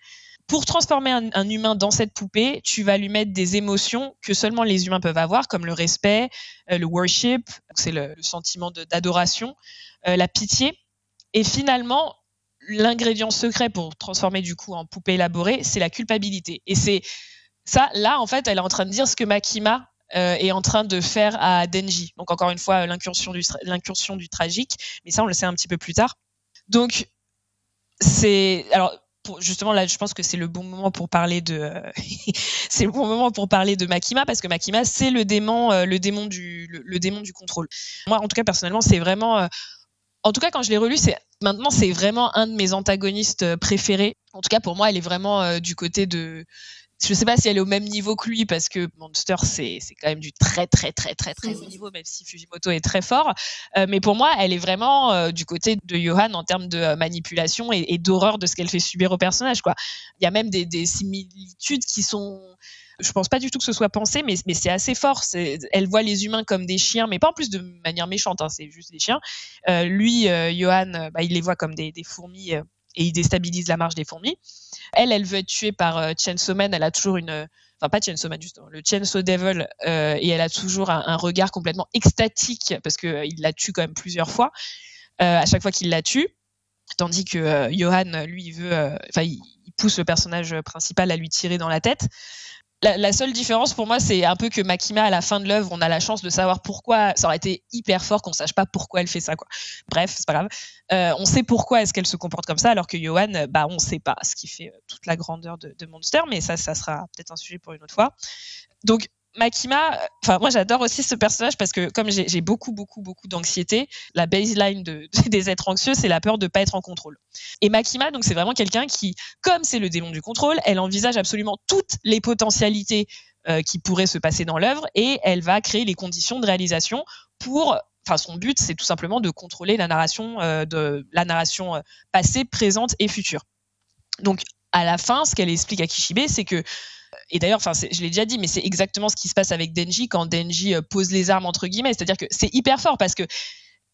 Pour transformer un, un, humain dans cette poupée, tu vas lui mettre des émotions que seulement les humains peuvent avoir, comme le respect, euh, le worship, c'est le, le, sentiment d'adoration, la pitié. Et finalement, l'ingrédient secret pour transformer du coup en poupée élaborée, c'est la culpabilité. Et c'est ça, là, en fait, elle est en train de dire ce que Makima euh, est en train de faire à Denji. Donc encore une fois, l'incursion du, du tragique, mais ça on le sait un petit peu plus tard. Donc c'est alors justement là, je pense que c'est le bon moment pour parler de c'est le bon moment pour parler de Makima parce que Makima c'est le démon euh, le démon du le, démon du contrôle. Moi en tout cas personnellement c'est vraiment euh, en tout cas, quand je l'ai relu, c'est maintenant c'est vraiment un de mes antagonistes euh, préférés. En tout cas, pour moi, elle est vraiment euh, du côté de je sais pas si elle est au même niveau que lui parce que Monster c'est quand même du très très très très très haut niveau même si Fujimoto est très fort euh, mais pour moi elle est vraiment euh, du côté de Johan en termes de euh, manipulation et, et d'horreur de ce qu'elle fait subir au personnage quoi il y a même des, des similitudes qui sont je pense pas du tout que ce soit pensé, mais, mais c'est assez fort. Elle voit les humains comme des chiens, mais pas en plus de manière méchante, hein, c'est juste des chiens. Euh, lui, euh, Johan, bah, il les voit comme des, des fourmis euh, et il déstabilise la marche des fourmis. Elle, elle veut être tuée par euh, Chainsaw Man. Elle a toujours une, enfin pas Chainsaw Man justement, le Chainsaw Devil, euh, et elle a toujours un, regard complètement extatique parce que euh, la tue quand même plusieurs fois. À chaque fois qu'il la tue, tandis que Johan, lui, il veut, enfin, il, pousse le personnage principal à lui tirer dans la tête. La, seule différence pour moi, c'est un peu que Makima, à la fin de l'œuvre, on a la chance de savoir pourquoi. Ça aurait été hyper fort qu'on sache pas pourquoi elle fait ça. Bref, c'est pas grave. Euh, on sait pourquoi est-ce qu'elle se comporte comme ça, alors que Johan, bah, on sait pas ce qui fait toute la grandeur de, de Monster, mais ça, ça sera peut-être un sujet pour une autre fois. Donc, Makima, enfin moi j'adore aussi ce personnage parce que comme j'ai beaucoup beaucoup beaucoup d'anxiété, la baseline de, des êtres anxieux c'est la peur de pas être en contrôle. Et Makima donc c'est vraiment quelqu'un qui, comme c'est le démon du contrôle, elle envisage absolument toutes les potentialités euh, qui pourraient se passer dans l'œuvre et elle va créer les conditions de réalisation pour Enfin, son but, c'est tout simplement de contrôler la narration, euh, de la narration euh, passée, présente et future. Donc, à la fin, ce qu'elle explique à Kishibe, c'est que et d'ailleurs, je l'ai déjà dit, mais c'est exactement ce qui se passe avec Denji quand Denji euh, pose les armes entre guillemets. C'est-à-dire que c'est hyper fort parce que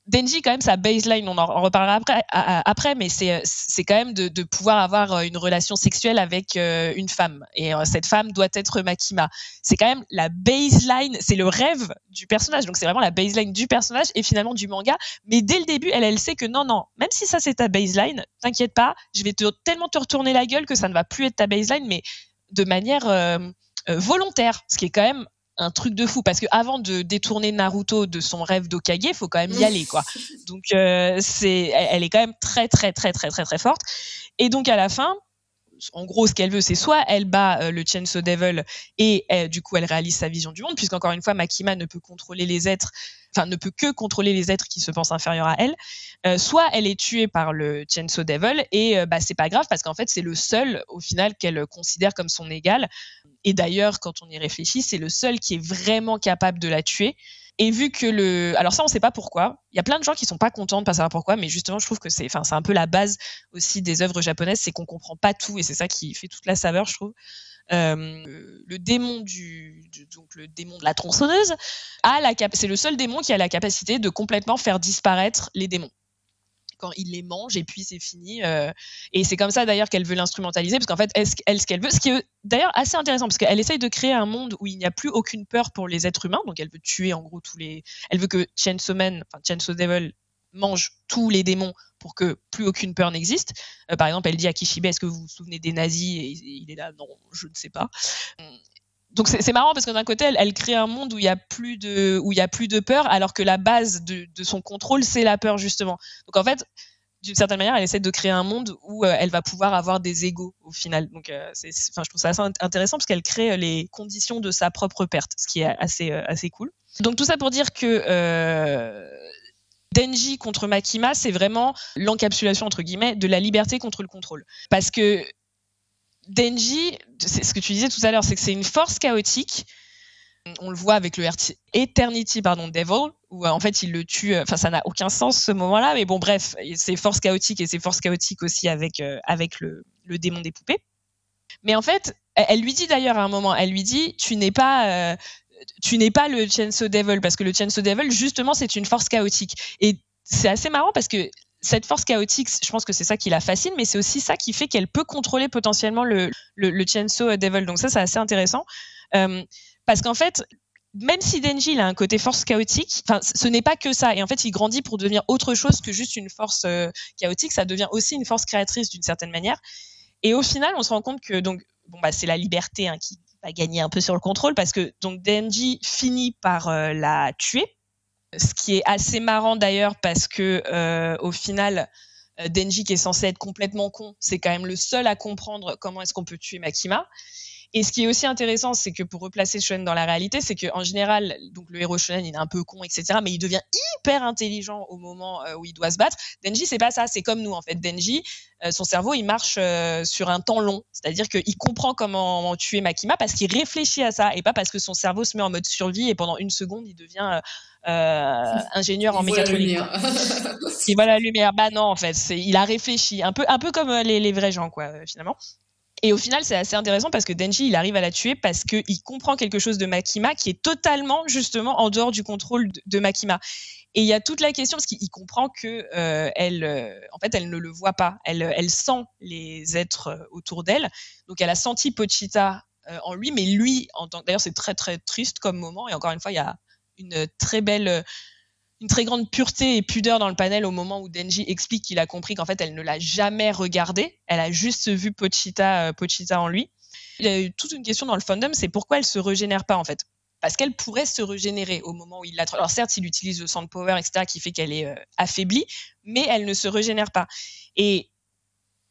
Denji, quand même, sa baseline, on en reparlera après, mais c'est, c'est quand même de, pouvoir avoir euh, une relation sexuelle avec euh, une femme. Et cette femme doit être Makima. C'est quand même la baseline, c'est le rêve du personnage. Donc c'est vraiment la baseline du personnage et finalement du manga. Mais dès le début, elle, elle sait que non, non, même si ça c'est ta baseline, t'inquiète pas, je vais te, tellement te retourner la gueule que ça ne va plus être ta baseline, mais de manière euh, euh, volontaire, ce qui est quand même un truc de fou parce que avant de détourner Naruto de son rêve d'Okage, il faut quand même y aller quoi. Donc euh, c'est elle est quand même très très très très très très forte et donc à la fin en gros, ce qu'elle veut, c'est soit elle bat euh, le Chainsaw Devil et euh, du coup elle réalise sa vision du monde, puisqu'encore une fois, Makima ne peut contrôler les êtres, enfin ne peut que contrôler les êtres qui se pensent inférieurs à elle. Euh, soit elle est tuée par le Chainsaw Devil et bah c'est pas grave parce qu'en fait c'est le seul au final qu'elle considère comme son égal. Et d'ailleurs, quand on y réfléchit, c'est le seul qui est vraiment capable de la tuer. Et vu que le, alors ça on sait pas pourquoi. Il y a plein de gens qui sont pas contents de pas savoir pourquoi, mais justement je trouve que c'est, un peu la base aussi des œuvres japonaises, c'est qu'on comprend pas tout et c'est ça qui fait toute la saveur, je trouve. Euh, le démon du, donc le démon de la tronçonneuse c'est le seul démon qui a la capacité de complètement faire disparaître les démons quand il les mange et puis c'est fini. Euh, et c'est comme ça d'ailleurs qu'elle veut l'instrumentaliser, parce qu'en fait, elle, elle, ce qu'elle veut, ce qui est d'ailleurs assez intéressant, parce qu'elle essaye de créer un monde où il n'y a plus aucune peur pour les êtres humains, donc elle veut tuer en gros tous les. Elle veut que Chainsaw Man, enfin Chainsaw Devil mange tous les démons pour que plus aucune peur n'existe. Euh, par exemple, elle dit à Kishibe, est-ce que vous vous souvenez des nazis? Et il est là, non, je ne sais pas donc c'est marrant parce que d'un côté elle, crée un monde où il y a plus de a plus de peur alors que la base de, son contrôle c'est la peur justement donc en fait d'une certaine manière, elle essaie de créer un monde où euh, elle va pouvoir avoir des égaux au final. Donc, euh, je trouve ça assez intéressant parce qu'elle crée les conditions de sa propre perte, ce qui est assez, assez cool. Donc, tout ça pour dire que Denji contre Makima, c'est vraiment l'encapsulation, entre guillemets, de la liberté contre le contrôle. Parce que Denji, c'est ce que tu disais tout à l'heure, c'est que c'est une force chaotique. On le voit avec le Eternity pardon Devil où euh, en fait il le tue euh, enfin ça n'a aucun sens ce moment-là mais bon bref c'est force chaotique et c'est force chaotique aussi avec euh, avec le, démon des poupées. Mais en fait elle, lui dit d'ailleurs à un moment elle lui dit tu n'es pas tu n'es pas le Chainsaw Devil parce que le Chainsaw Devil justement c'est une force chaotique. Et c'est assez marrant parce que cette force chaotique, je pense que c'est ça qui la fascine, mais c'est aussi ça qui fait qu'elle peut contrôler potentiellement le, le, Chainsaw Devil. Donc ça, c'est assez intéressant. Parce qu'en fait, même si Denji a un côté force chaotique, ce n'est pas que ça. Et en fait, il grandit pour devenir autre chose que juste une force euh, chaotique. Ça devient aussi une force créatrice d'une certaine manière. Et au final, on se rend compte que donc bon bah c'est la liberté hein, qui va gagner un peu sur le contrôle parce que donc Denji finit par euh, la tuer. Ce qui est assez marrant d'ailleurs parce que euh, au final, Denji qui est censé être complètement con, c'est quand même le seul à comprendre comment est-ce qu'on peut tuer Makima. Et ce qui est aussi intéressant, c'est que pour replacer Shonen dans la réalité, c'est qu'en général, donc le héros Shonen, il est un peu con, etc., mais il devient hyper intelligent au moment euh, où il doit se battre. Denji, c'est pas ça, c'est comme nous en fait. Denji, euh, son cerveau, il marche euh, sur un temps long, c'est-à-dire qu'il comprend comment tuer Makima parce qu'il réfléchit à ça et pas parce que son cerveau se met en mode survie et pendant une seconde, il devient ingénieur en mécatronique. il voit la lumière. Bah non, en fait, il a réfléchi, un peu, un peu comme les, les vrais gens, quoi, finalement. Et au final, c'est assez intéressant parce que Denji, il arrive à la tuer parce qu'il comprend quelque chose de Makima qui est totalement, justement, en dehors du contrôle de, Makima. Et il y a toute la question parce qu'il comprend que euh, elle, euh, en fait, elle ne le voit pas. Elle, elle sent les êtres euh, autour d'elle. Donc, elle a senti Pochita en lui, mais lui, en tant d'ailleurs, c'est très très triste comme moment. Et encore une fois, il y a une très belle une très grande pureté et pudeur dans le panel au moment où Denji explique qu'il a compris qu'en fait elle ne l'a jamais regardé, elle a juste vu Pochita, euh, Pochita en lui. Il y a eu toute une question dans le fandom, c'est pourquoi elle se régénère pas en fait? Parce qu'elle pourrait se régénérer au moment où il l'a. Alors certes, il utilise le sand power, etc., qui fait qu'elle est euh, affaiblie, mais elle ne se régénère pas. Et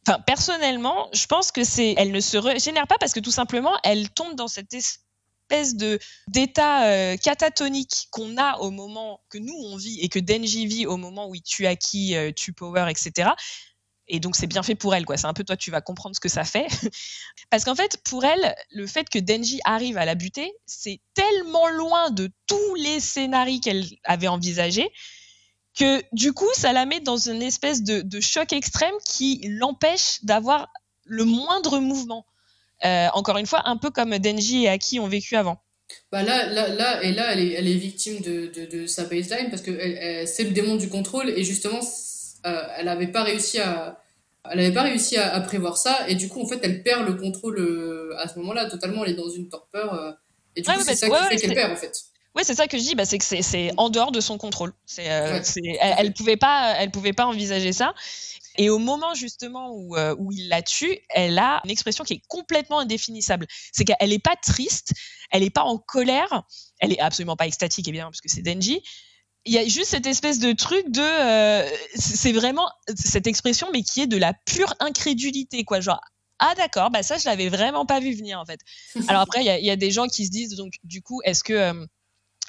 Enfin, personnellement, je pense que c'est, elle ne se régénère pas parce que tout simplement, elle tombe dans cette de d'état euh, catatonique qu'on a au moment que nous on vit et que Denji vit au moment où il tue Aki, euh, tue Power, etc. Et donc c'est bien fait pour elle, quoi. C'est un peu toi, tu vas comprendre ce que ça fait, parce qu'en fait, pour elle, le fait que Denji arrive à la buter, c'est tellement loin de tous les scénarios qu'elle avait envisagés que du coup, ça la met dans une espèce de, de choc extrême qui l'empêche d'avoir le moindre mouvement. Euh, encore une fois, un peu comme Denji et Aki ont vécu avant. Bah là, là, là, et là, elle est, elle est victime de, de, de sa baseline parce que c'est le démon du contrôle et justement, euh, elle n'avait pas réussi à, elle avait pas réussi à, prévoir ça et du coup, en fait, elle perd le contrôle euh, à ce moment-là totalement. Elle est dans une torpeur et du coup, c'est ça qui fait qu'elle perd en fait. Oui, c'est ça que je dis, bah, c'est que c'est en dehors de son contrôle. C'est, elle, elle pouvait pas, elle pouvait pas envisager ça. Et au moment justement où, euh, où il la tue, elle a une expression qui est complètement indéfinissable. C'est qu'elle n'est pas triste, elle n'est pas en colère, elle est absolument pas extatique, évidemment, parce que c'est Denji. Il y a juste cette espèce de truc de, euh, c'est vraiment cette expression, mais qui est de la pure incrédulité, quoi. Genre, ah d'accord, bah ça je l'avais vraiment pas vu venir en fait. Alors après, il y a, y a, des gens qui se disent donc du coup, est-ce que euh,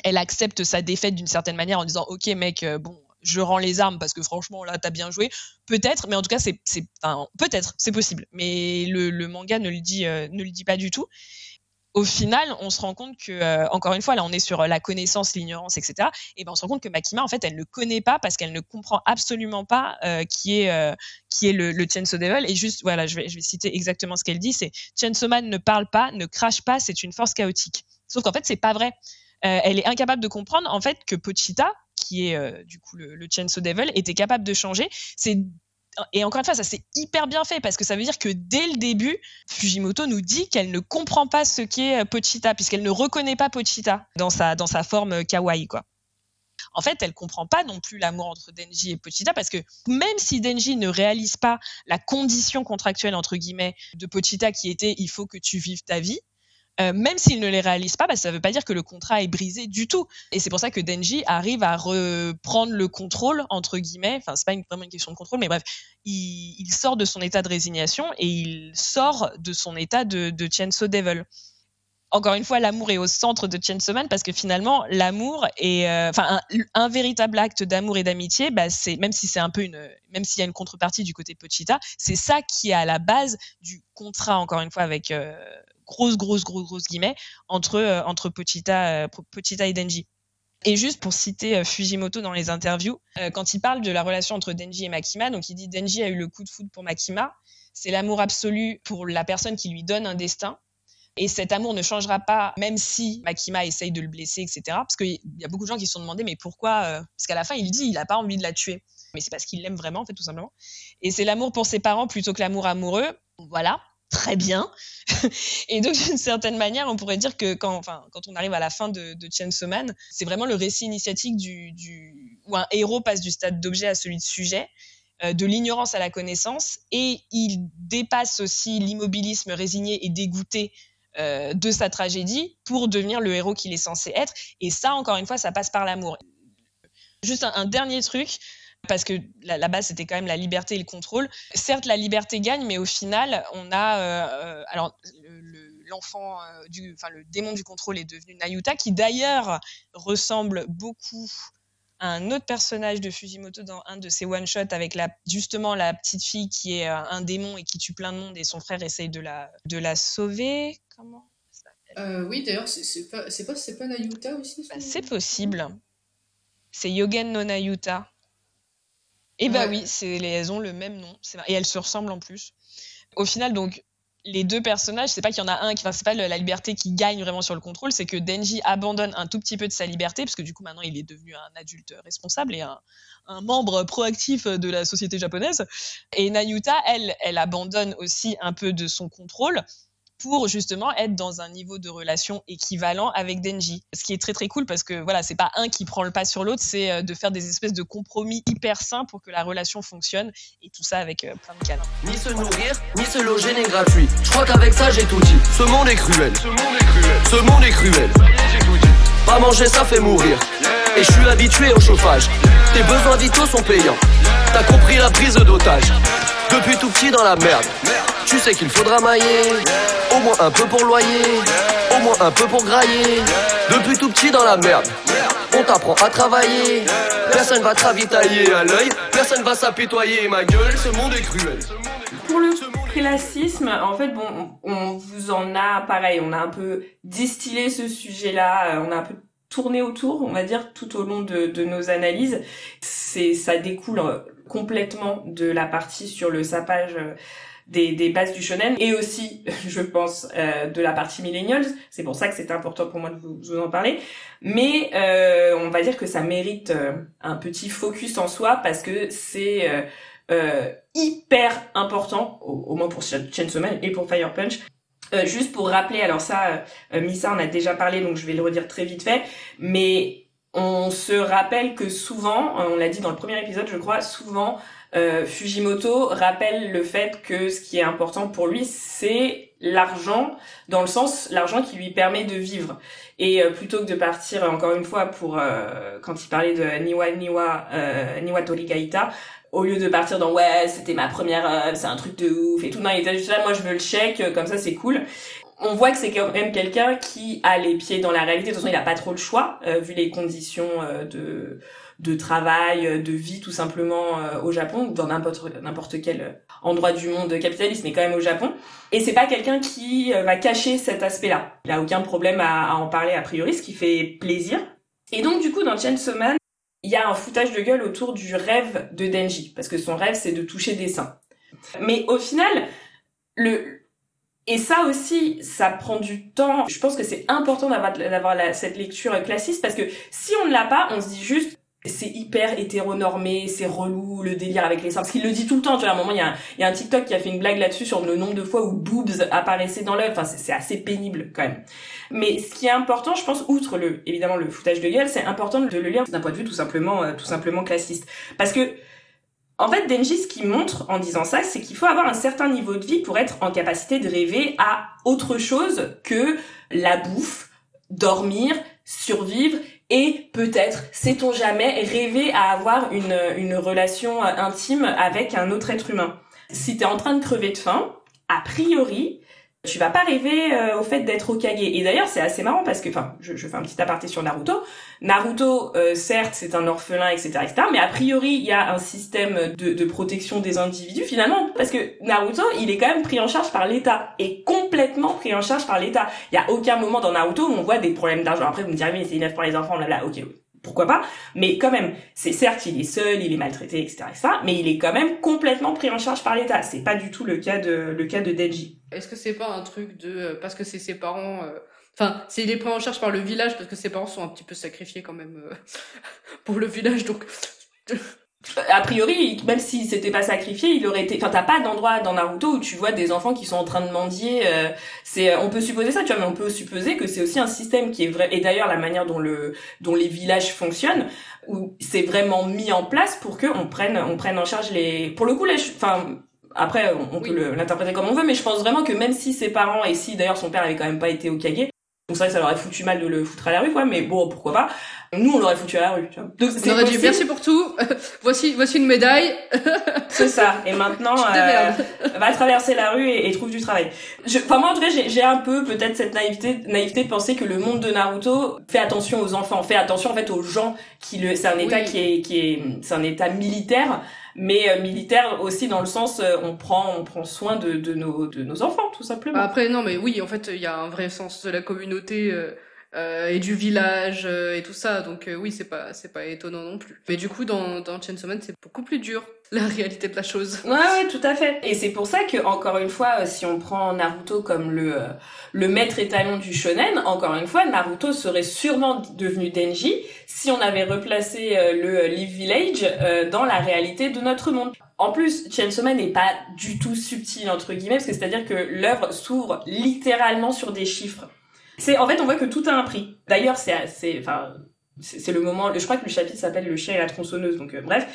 elle accepte sa défaite d'une certaine manière en disant ok mec, bon je rends les armes parce que franchement là t'as bien joué. Peut-être mais en tout cas c'est c'est peut-être c'est possible. Mais le, manga ne le dit euh, ne le dit pas du tout. Au final on se rend compte que euh, encore une fois là on est sur la connaissance l'ignorance etc et ben on se rend compte que Makima en fait elle ne connaît pas parce qu'elle ne comprend absolument pas euh, qui est qui est le, le Chainsaw Devil. Et juste voilà je vais je vais citer exactement ce qu'elle dit c'est Chainsaw Man ne parle pas ne crache pas c'est une force chaotique sauf qu'en fait c'est pas vrai. Elle est incapable de comprendre en fait que Pochita, qui est euh, du coup le, le Chainsaw Devil, était capable de changer. Et encore une fois, ça c'est hyper bien fait parce que ça veut dire que dès le début, Fujimoto nous dit qu'elle ne comprend pas ce qu'est euh, Pochita puisqu'elle ne reconnaît pas Pochita dans sa dans sa forme euh, kawaii quoi. En fait, elle comprend pas non plus l'amour entre Denji et Pochita parce que même si Denji ne réalise pas la condition contractuelle entre guillemets de Pochita qui était il faut que tu vives ta vie, euh, même s'il ne les réalise pas, bah, ça ne veut pas dire que le contrat est brisé du tout. Et c'est pour ça que Denji arrive à reprendre le contrôle, entre guillemets. Enfin, c'est pas une, vraiment une question de contrôle, mais bref, il, sort de son état de résignation et il sort de son état de, de Chainsaw Devil encore une fois, l'amour est au centre de Chainsaw Man parce que finalement, l'amour est, euh, enfin, un, véritable acte d'amour et d'amitié, bah, même si c'est un peu une, même s'il y a une contrepartie du côté Pochita, c'est ça qui est à la base du contrat, encore une fois, avec euh, grosse, grosse, grosse, grosse guillemets entre euh, entre Pochita, Pochita et Denji. Et juste pour citer Fujimoto dans les interviews, quand il parle de la relation entre Denji et Makima, donc il dit Denji a eu le coup de foudre pour Makima, c'est l'amour absolu pour la personne qui lui donne un destin et cet amour ne changera pas, même si Makima essaye de le blesser, etc. Parce qu'il y a beaucoup de gens qui se sont demandé, mais pourquoi euh, Parce qu'à la fin, il dit, il n'a pas envie de la tuer. Mais c'est parce qu'il l'aime vraiment, en fait, tout simplement. Et c'est l'amour pour ses parents plutôt que l'amour amoureux. Voilà, très bien. et donc, d'une certaine manière, on pourrait dire que quand, enfin, quand on arrive à la fin de, de Chainsaw Man, c'est vraiment le récit initiatique du, du, où un héros passe du stade d'objet à celui de sujet euh, de l'ignorance à la connaissance et il dépasse aussi l'immobilisme résigné et dégoûté euh, de sa tragédie pour devenir le héros qu'il est censé être. Et ça, encore une fois, ça passe par l'amour. Juste un, dernier truc, parce que la, base c'était quand même la liberté et le contrôle. Certes, la liberté gagne, mais au final, on a euh, alors l'enfant euh, du, enfin le démon du contrôle est devenu Nayuta, qui d'ailleurs ressemble beaucoup un autre personnage de Fujimoto dans un de ses one-shots avec la, justement la petite fille qui est euh, un démon et qui tue plein de monde et son frère essaye de la, de la sauver. Comment euh, Oui, d'ailleurs, c'est pas, pas, pas Nayuta aussi bah, C'est possible. C'est Yogen no Nayuta. Et eh bah oui, elles ont le même nom. Et elles se ressemblent en plus. Au final, donc, les deux personnages, c'est pas qu'il y en a un qui, enfin, c'est pas la liberté qui gagne vraiment sur le contrôle, c'est que Denji abandonne un tout petit peu de sa liberté, parce que du coup maintenant il est devenu un adulte responsable et un, un membre proactif de la société japonaise. Et Nayuta, elle, elle abandonne aussi un peu de son contrôle pour justement être dans un niveau de relation équivalent avec Denji. Ce qui est très très cool parce que voilà, c'est pas un qui prend le pas sur l'autre, c'est euh, de faire des espèces de compromis hyper sains pour que la relation fonctionne et tout ça avec euh, plein de câlins. Ni se nourrir, ni se loger n'est gratuit. Je crois qu'avec ça j'ai tout dit. Ce monde est cruel. Ce monde est cruel. Ce monde est cruel. Pas manger ça fait mourir. Et je suis habitué au chauffage. Tes besoins vitaux sont payants. T'as compris la prise d'otage. Depuis tout petit dans la merde. Tu sais qu'il faudra mailler. Au moins un peu pour loyer. Au moins un peu pour grailler. Depuis tout petit dans la merde. On t'apprend à travailler. Personne va te ravitailler à l'œil. Personne va s'apitoyer. Ma gueule, ce monde est cruel. Pour le prélacisme, en fait, bon, on vous en a pareil. On a un peu distillé ce sujet-là. Euh, on a un peu tourné autour, on va dire, tout au long de, de nos analyses. C'est, ça découle complètement de la partie sur le sapage euh, des, des bases du shonen et aussi, je pense, euh, de la partie millennials. C'est pour ça que c'était important pour moi de vous, en parler. Mais euh, on va dire que ça mérite un petit focus en soi parce que c'est hyper important, au, moins pour Chainsaw Man et pour Fire Punch. juste pour rappeler, alors ça, Misa en a déjà parlé, donc je vais le redire très vite fait, mais on se rappelle que souvent, on l'a dit dans le premier épisode, je crois, souvent euh, Fujimoto rappelle le fait que ce qui est important pour lui, c'est l'argent, dans le sens l'argent qui lui permet de vivre. Et euh, plutôt que de partir encore une fois pour euh, quand il parlait de Niwa Niwa euh, Niwa Torigaita, au lieu de partir dans ouais c'était ma première c'est un truc de ouf et tout non il était juste là moi je veux le chèque comme ça c'est cool on voit que c'est quand même quelqu'un qui a les pieds dans la réalité. De toute façon, il n'a pas trop le choix, vu les conditions de de travail, euh, de vie tout simplement euh, au Japon ou dans n'importe quel endroit du monde capitaliste, mais quand même au Japon. Et c'est pas quelqu'un qui euh, va cacher cet aspect-là. Il a aucun problème à, en parler a priori, ce qui fait plaisir. Et donc du coup dans Chainsaw Man, il y a un foutage de gueule autour du rêve de Denji, parce que son rêve c'est de toucher des seins. Mais au final, le et ça aussi, ça prend du temps. Je pense que c'est important d'avoir cette lecture classiste parce que si on ne l'a pas, on se dit juste c'est hyper hétéronormé, c'est relou le délire avec les seins. Parce qu'il le dit tout le temps, tu vois, à un moment, il y a, un, il y a un TikTok qui a fait une blague là-dessus sur le nombre de fois où boobs apparaissaient dans l'œuvre. Enfin, c'est assez pénible quand même. Mais ce qui est important, je pense, outre le, évidemment, le foutage de gueule, c'est important de le lire d'un point de vue tout simplement, euh, tout simplement classiste. Parce que, En fait, Denji, ce qu'il montre en disant ça, c'est qu'il faut avoir un certain niveau de vie pour être en capacité de rêver à autre chose que la bouffe, dormir, survivre et peut-être, sait-on jamais, rêver à avoir une, relation intime avec un autre être humain. Si t'es en train de crever de faim, a priori, tu vas pas rêver euh, au fait d'être Okage. Et d'ailleurs, c'est assez marrant parce que, enfin, je, je, fais un petit aparté sur Naruto. Naruto, euh, certes, c'est un orphelin, etc., etc., mais a priori, il y a un système de, de, protection des individus finalement, parce que Naruto, il est quand même pris en charge par l'État, et complètement pris en charge par l'État. Il y a aucun moment dans Naruto où on voit des problèmes d'argent. Après, vous me direz, mais c'est neuf pour les enfants, là, là, ok, pourquoi pas mais quand même c'est certes il est seul il est maltraité etc., etc mais il est quand même complètement pris en charge par l'État c'est pas du tout le cas de le cas de Denji est-ce que c'est pas un truc de euh, parce que c'est ses parents euh, enfin c'est il est pris en charge par le village parce que ses parents sont un petit peu sacrifiés quand même euh, pour le village donc a priori, même si c'était pas sacrifié, il aurait été. Enfin, t'as pas d'endroit dans Naruto où tu vois des enfants qui sont en train de mendier. Euh, c'est, on peut supposer ça, tu vois, mais on peut supposer que c'est aussi un système qui est vrai. Et d'ailleurs, la manière dont le, dont les villages fonctionnent, où c'est vraiment mis en place pour que on prenne, on prenne en charge les. Pour le coup, les, enfin. Après, on, peut l'interpréter comme on veut, mais je pense vraiment que même si ses parents, et si d'ailleurs son père avait quand même pas été au Donc c'est vrai que ça leur aurait foutu mal de le foutre à la rue, quoi, mais bon, pourquoi pas. Nous, on l'aurait foutu à la rue, tu vois. Donc, on aurait dit merci pour tout. voici, voici une médaille. c'est ça. Et maintenant, euh, va traverser la rue et, trouve du travail. Je, enfin, moi, en tout cas, j'ai un peu peut-être cette naïveté, naïveté de penser que le monde de Naruto fait attention aux enfants, fait attention en fait aux gens qui le. C'est un état qui est, qui est, c'est un état militaire mais euh, militaire aussi dans le sens euh, on prend on prend soin de, de nos de nos enfants tout simplement. Après non mais oui en fait il y a un vrai sens de la communauté euh, euh, et du village euh, et tout ça. Donc euh, oui, c'est pas c'est pas étonnant non plus. Mais du coup, dans dans Chainsaw Man, c'est beaucoup plus dur la réalité de la chose. Ouais, ouais, tout à fait. Et c'est pour ça que encore une fois, si on prend Naruto comme le le maître étalon du shonen, encore une fois, Naruto serait sûrement devenu Denji si on avait replacé le Live Village dans la réalité de notre monde. En plus, Chainsaw Man n'est pas du tout subtil entre guillemets, parce que c'est-à-dire que l'œuvre s'ouvre littéralement sur des chiffres. C'est en fait on voit que tout a un prix. D'ailleurs c'est c'est enfin c'est le moment je crois que le chapitre s'appelle le chien et la tronçonneuse donc euh, bref.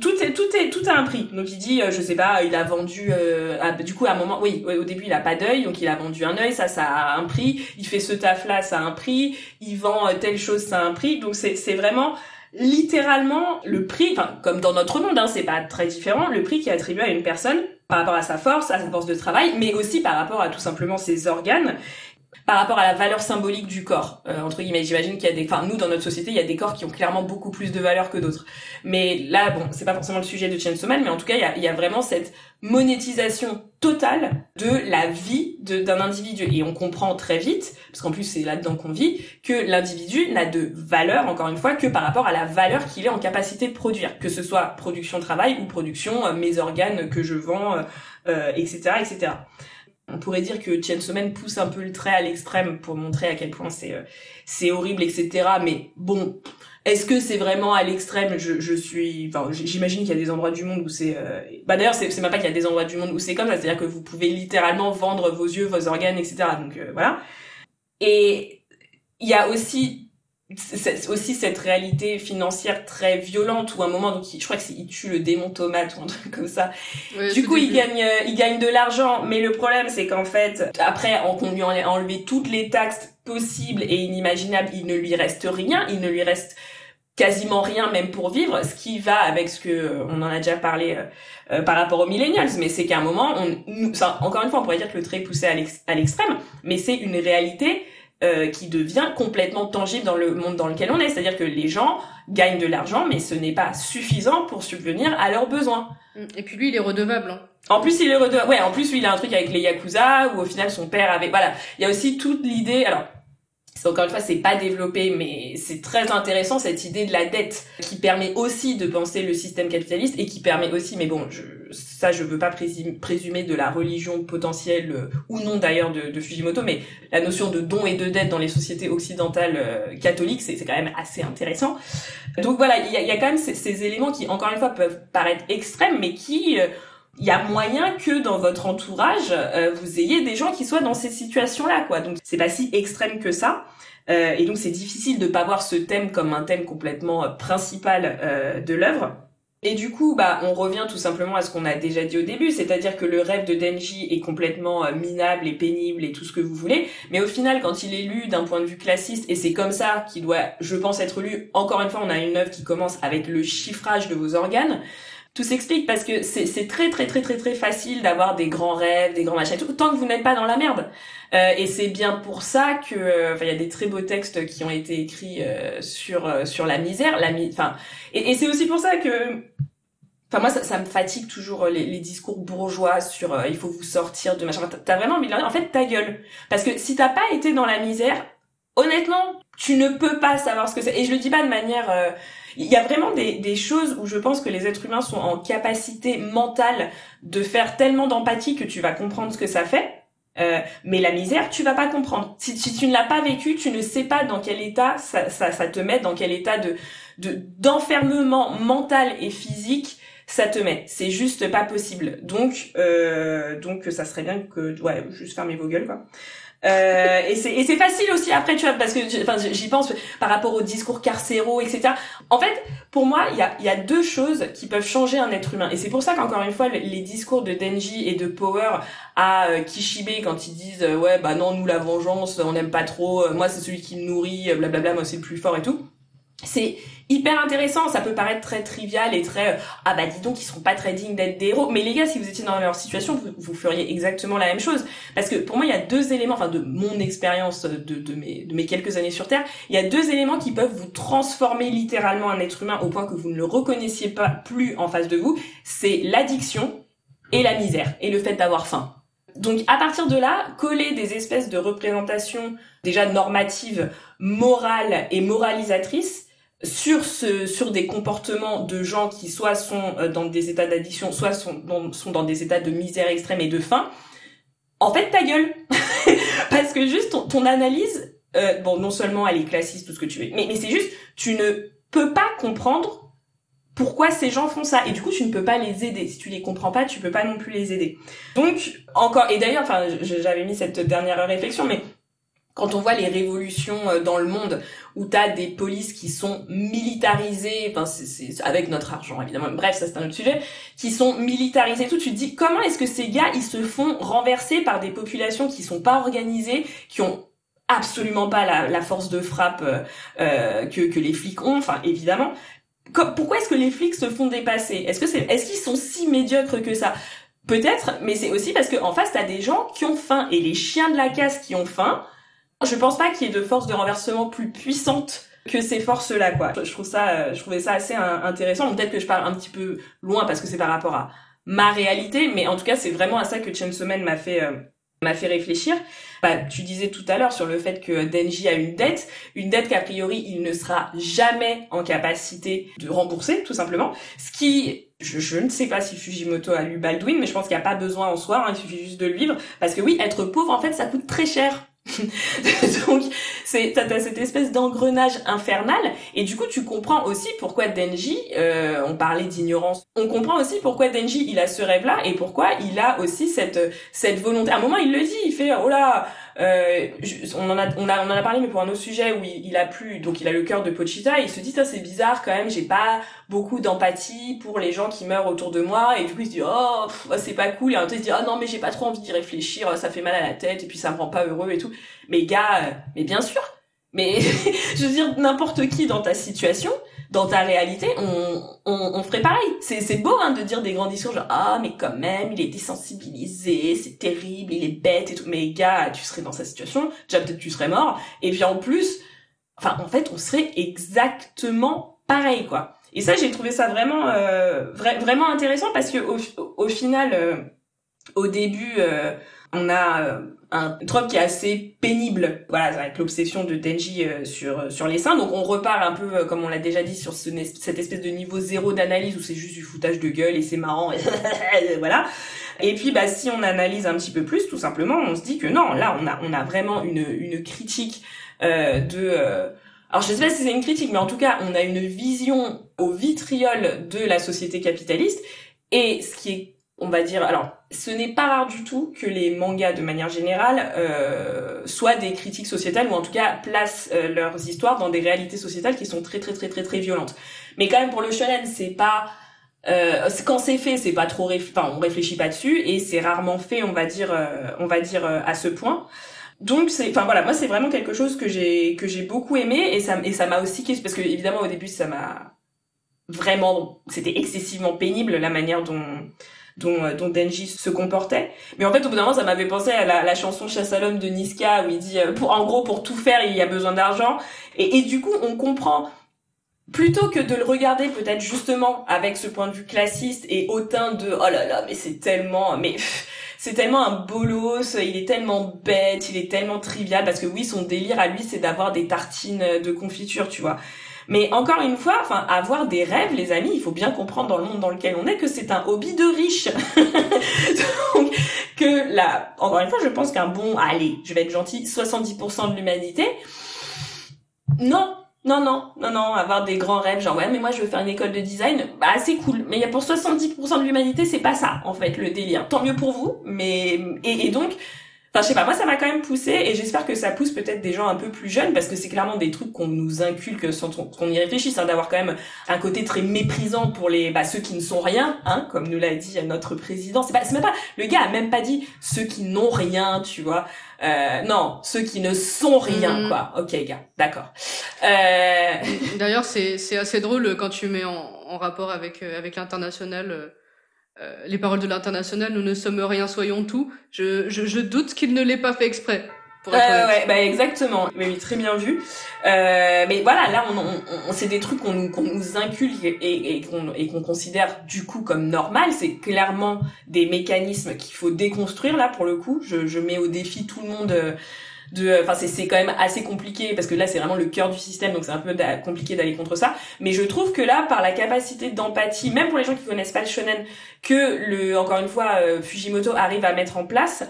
Tout est tout est tout a un prix. Donc il dit euh, je sais pas il a vendu euh, du coup à un moment oui au début il a pas d'œil donc il a vendu un œil ça ça a un prix. Il fait ce taf là ça a un prix. Il vend telle chose ça a un prix. Donc c'est c'est vraiment littéralement le prix enfin comme dans notre monde hein, c'est pas très différent le prix qui est attribué à une personne par rapport à sa force, à sa force de travail, mais aussi par rapport à tout simplement ses organes par rapport à la valeur symbolique du corps euh, entre guillemets. J'imagine qu'il y a des enfin nous dans notre société il y a des corps qui ont clairement beaucoup plus de valeur que d'autres. Mais là bon c'est pas forcément le sujet de Chainsaw Man mais en tout cas il y a, y a vraiment cette monétisation totale de la vie d'un individu. Et on comprend très vite parce qu'en plus c'est là-dedans qu'on vit que l'individu n'a de valeur encore une fois que par rapport à la valeur qu'il est en capacité de produire. Que ce soit production travail ou production euh, mes organes que je vends euh, etc euh, etc on pourrait dire que Chainsaw Man pousse un peu le trait à l'extrême pour montrer à quel point c'est euh, horrible, etc. Mais bon, est-ce que c'est vraiment à l'extrême? Je, suis, j'imagine qu'il y a des endroits du monde où c'est. Euh... Bah d'ailleurs, c'est même pas qu'il y a des endroits du monde où c'est comme ça, c'est-à-dire que vous pouvez littéralement vendre vos yeux, vos organes, etc. Donc euh, voilà. Et il y a aussi c'est aussi cette réalité financière très violente où à un moment donc je crois que c'est il tue le démon tomate ou un truc comme ça. Du coup il gagne euh, il gagne de l'argent mais le problème c'est qu'en fait après on lui a enlevé toutes les taxes possibles et inimaginables il ne lui reste rien il ne lui reste quasiment rien même pour vivre ce qui va avec ce que euh, on en a déjà parlé euh, par rapport aux millennials. Mais c'est qu'à un moment on ça, encore une fois on pourrait dire que le trait est poussé à l'extrême mais c'est une réalité euh, qui devient complètement tangible dans le monde dans lequel on est. C'est-à-dire que les gens gagnent de l'argent, mais ce n'est pas suffisant pour subvenir à leurs besoins. Et puis lui, il est redevable. Hein. En plus, il est redevable. Ouais, en plus, lui, il a un truc avec les yakuza où au final son père avait. Voilà, il y a aussi toute l'idée. Alors, encore une fois, c'est pas développé, mais c'est très intéressant cette idée de la dette qui permet aussi de penser le système capitaliste et qui permet aussi, mais bon, je, ça je veux pas présumer de la religion potentielle euh, ou non d'ailleurs de, Fujimoto, mais la notion de don et de dette dans les sociétés occidentales euh, catholiques, c'est quand même assez intéressant. Donc voilà, il y a, quand même ces, ces, éléments qui, encore une fois, peuvent paraître extrêmes, mais qui euh, il y a moyen que dans votre entourage, vous ayez des gens qui soient dans ces situations-là, quoi. Donc c'est pas si extrême que ça. Euh, et donc c'est difficile de pas voir ce thème comme un thème complètement principal euh, de l'œuvre. Et du coup, bah, on revient tout simplement à ce qu'on a déjà dit au début, c'est-à-dire que le rêve de Denji est complètement euh, minable et pénible et tout ce que vous voulez, mais au final, quand il est lu d'un point de vue classiste, et c'est comme ça qu'il doit, je pense, être lu, encore une fois, on a une œuvre qui commence avec le chiffrage de vos organes, tout s'explique parce que c'est très très très très très facile d'avoir des grands rêves, des grands machins, tout, tant que vous n'êtes pas dans la merde. Euh, et c'est bien pour ça que, euh, il y a des très beaux textes qui ont été écrits euh, sur euh, sur la misère, la enfin, et, et c'est aussi pour ça que Enfin moi ça, ça, me fatigue toujours les, les discours bourgeois sur euh, il faut vous sortir de machin. T'as vraiment envie de en fait ta gueule parce que si t'as pas été dans la misère, honnêtement tu ne peux pas savoir ce que c'est. Et je le dis pas de manière euh, il y a vraiment des, des, choses où je pense que les êtres humains sont en capacité mentale de faire tellement d'empathie que tu vas comprendre ce que ça fait. Euh, mais la misère, tu vas pas comprendre. Si, si tu ne l'as pas vécu, tu ne sais pas dans quel état ça, ça, ça te met, dans quel état de d'enfermement mental et physique ça te met. C'est juste pas possible. Donc, euh, donc ça serait bien que, ouais, juste fermer vos gueules, quoi. Euh, et c'est facile aussi après tu vois parce que enfin j'y pense par rapport aux discours carcéraux etc en fait pour moi il y a y a deux choses qui peuvent changer un être humain. Et c'est pour ça qu'encore une fois les discours de Denji et de Power à euh, Kishibe quand ils disent euh, ouais bah non nous la vengeance on n'aime pas trop moi c'est celui qui me nourrit blablabla moi c'est le plus fort et tout c'est hyper intéressant. Ça peut paraître très trivial et très ah bah dis donc ils sont pas très dignes d'être des héros. Mais les gars, si vous étiez dans leur situation, vous, vous, feriez exactement la même chose. Parce que pour moi, il y a deux éléments, enfin de mon expérience de, de, mes, de mes quelques années sur Terre, il y a deux éléments qui peuvent vous transformer littéralement un être humain au point que vous ne le reconnaissiez pas plus en face de vous. C'est l'addiction et la misère et le fait d'avoir faim. Donc à partir de là, coller des espèces de représentations déjà normatives, morales et moralisatrices, sur ce sur des comportements de gens qui soit sont euh, dans des états d'addiction, soit sont dans, sont dans des états de misère extrême et de faim, en fait ta gueule. Parce que juste ton, analyse, euh, bon non seulement elle est classiste tout ce que tu veux, mais, mais c'est juste tu ne peux pas comprendre pourquoi ces gens font ça. Et du coup tu ne peux pas les aider. Si tu les comprends pas tu peux pas non plus les aider. Donc encore et d'ailleurs enfin j'avais mis cette dernière réflexion mais quand on voit les révolutions euh, dans le monde où t'as des polices qui sont militarisées, enfin c'est avec notre argent évidemment, bref ça c'est un autre sujet, qui sont militarisées tout, tu te dis comment est-ce que ces gars ils se font renverser par des populations qui sont pas organisées, qui ont absolument pas la, la force de frappe euh, euh que, que les flics ont, enfin évidemment. pourquoi est-ce que les flics se font dépasser? Est-ce que c'est, est-ce qu'ils sont si médiocres que ça? Peut-être, mais c'est aussi parce qu'en face t'as des gens qui ont faim. Et les chiens de la casse qui ont faim je pense pas qu'il y ait de force de renversement plus puissante que ces forces-là, quoi. Je trouve ça, euh, je trouvais ça assez intéressant. Peut-être que je parle un petit peu loin parce que c'est par rapport à ma réalité, mais en tout cas, c'est vraiment à ça que Chainsaw Man m'a fait, euh, m'a fait réfléchir. Bah, tu disais tout à l'heure sur le fait que Denji a une dette, une dette qu'a priori il ne sera jamais en capacité de rembourser, tout simplement. Ce qui, je, je ne sais pas si Fujimoto a lu Baldwin, mais je pense qu'il n'y a pas besoin en soi, hein, il suffit juste de le vivre, parce que oui, être pauvre, en fait, ça coûte très cher Donc c'est t'as, as cette espèce d'engrenage infernal et du coup tu comprends aussi pourquoi Denji, euh, on parlait d'ignorance, on comprend aussi pourquoi Denji il a ce rêve là et pourquoi il a aussi cette cette volonté. À un moment il le dit, il fait oh là euh, on en a on a on en a parlé mais pour un autre sujet où il, a plus donc il a le cœur de Pochita il se dit ça c'est bizarre quand même j'ai pas beaucoup d'empathie pour les gens qui meurent autour de moi et du coup il se dit oh c'est pas cool et en même temps il se dit oh non mais j'ai pas trop envie d'y réfléchir ça fait mal à la tête et puis ça me rend pas heureux et tout. Mais gars euh, mais bien sûr mais je veux dire n'importe qui dans ta situation dans ta réalité, on, on, on ferait pareil. C'est, c'est beau hein, de dire des grands discours genre ah mais quand même il est désensibilisé, c'est terrible, il est bête et tout. Mais gars, tu serais dans sa situation, déjà peut-être tu serais mort. Et puis en plus, enfin en fait on serait exactement pareil quoi. Et ça j'ai trouvé ça vraiment euh, vraiment intéressant parce que au, au final euh, au début euh, on a un trope qui est assez pénible, voilà, avec l'obsession de Denji euh, sur euh, sur les seins. Donc on repart un peu, euh, comme on l'a déjà dit, sur ce, cette espèce de niveau zéro d'analyse où c'est juste du foutage de gueule et c'est marrant, et voilà. Et puis bah si on analyse un petit peu plus, tout simplement, on se dit que non, là on a on a vraiment une une critique de alors je sais pas si c'est une critique, mais en tout cas on a une vision au vitriol de la société capitaliste. Et ce qui est on va dire, alors, ce n'est pas rare du tout que les mangas, de manière générale, euh, soient des critiques sociétales ou en tout cas placent euh, leurs histoires dans des réalités sociétales qui sont très très très très très violentes. Mais quand même, pour le shonen, c'est pas Euh, quand c'est fait, c'est pas trop, enfin, on réfléchit pas dessus, et c'est rarement fait, on va dire, euh, on va dire à ce point. Donc c'est, enfin voilà, moi c'est vraiment quelque chose que j'ai que j'ai beaucoup aimé et ça et ça m'a aussi parce que évidemment au début ça m'a vraiment c'était excessivement pénible la manière dont dont, euh, dont Denji se comportait. Mais en fait, au bout d'un moment, ça m'avait pensé à la, la, chanson Chasse à l'homme de Niska, où il dit, euh, pour, en gros, pour tout faire, il y a besoin d'argent. Et, et du coup, on comprend, plutôt que de le regarder peut-être justement avec ce point de vue classiste et hautain de, oh là là, mais c'est tellement, mais c'est tellement un bolos, il est tellement bête, il est tellement trivial, parce que oui, son délire à lui, c'est d'avoir des tartines de confiture, tu vois. Mais encore une fois, enfin, avoir des rêves, les amis, il faut bien comprendre dans le monde dans lequel on est que c'est un hobby de riche. Donc, que là, encore une fois, je pense qu'un bon, allez, je vais être gentil, 70% de l'humanité, non, non, non, non, non, avoir des grands rêves, genre ouais, mais moi je veux faire une école de design, bah c'est cool. Mais y a pour 70% de l'humanité, c'est pas ça, en fait, le délire. Tant mieux pour vous, mais et donc Enfin, je sais pas, moi ça m'a quand même poussé et j'espère que ça pousse peut-être des gens un peu plus jeunes parce que c'est clairement des trucs qu'on nous inculque sans qu'on y réfléchisse, hein, d'avoir quand même un côté très méprisant pour les bah, ceux qui ne sont rien, hein, comme nous l'a dit notre président. C'est pas, c'est même pas, le gars a même pas dit ceux qui n'ont rien, tu vois. Euh, non, ceux qui ne sont rien, mm. quoi. Ok, gars, d'accord. Euh... D'ailleurs, c'est c'est assez drôle quand tu mets en, en rapport avec euh, avec l'international euh, euh, les paroles de l'international, nous ne sommes rien, soyons tout. Je, je, je doute qu'il ne l'ait pas fait exprès. Pour ouais, ouais, bah exactement. Mais oui, très bien vu. Euh, mais voilà, là, on, on, on c'est des trucs qu'on nous, qu'on nous inculque et, et qu'on et qu'on considère du coup comme normal. C'est clairement des mécanismes qu'il faut déconstruire là pour le coup. Je, je mets au défi tout le monde. Euh, de enfin c'est c'est quand même assez compliqué parce que là c'est vraiment le cœur du système donc c'est un peu compliqué d'aller contre ça. Mais je trouve que là par la capacité d'empathie même pour les gens qui connaissent pas le shonen que le encore une fois euh, Fujimoto arrive à mettre en place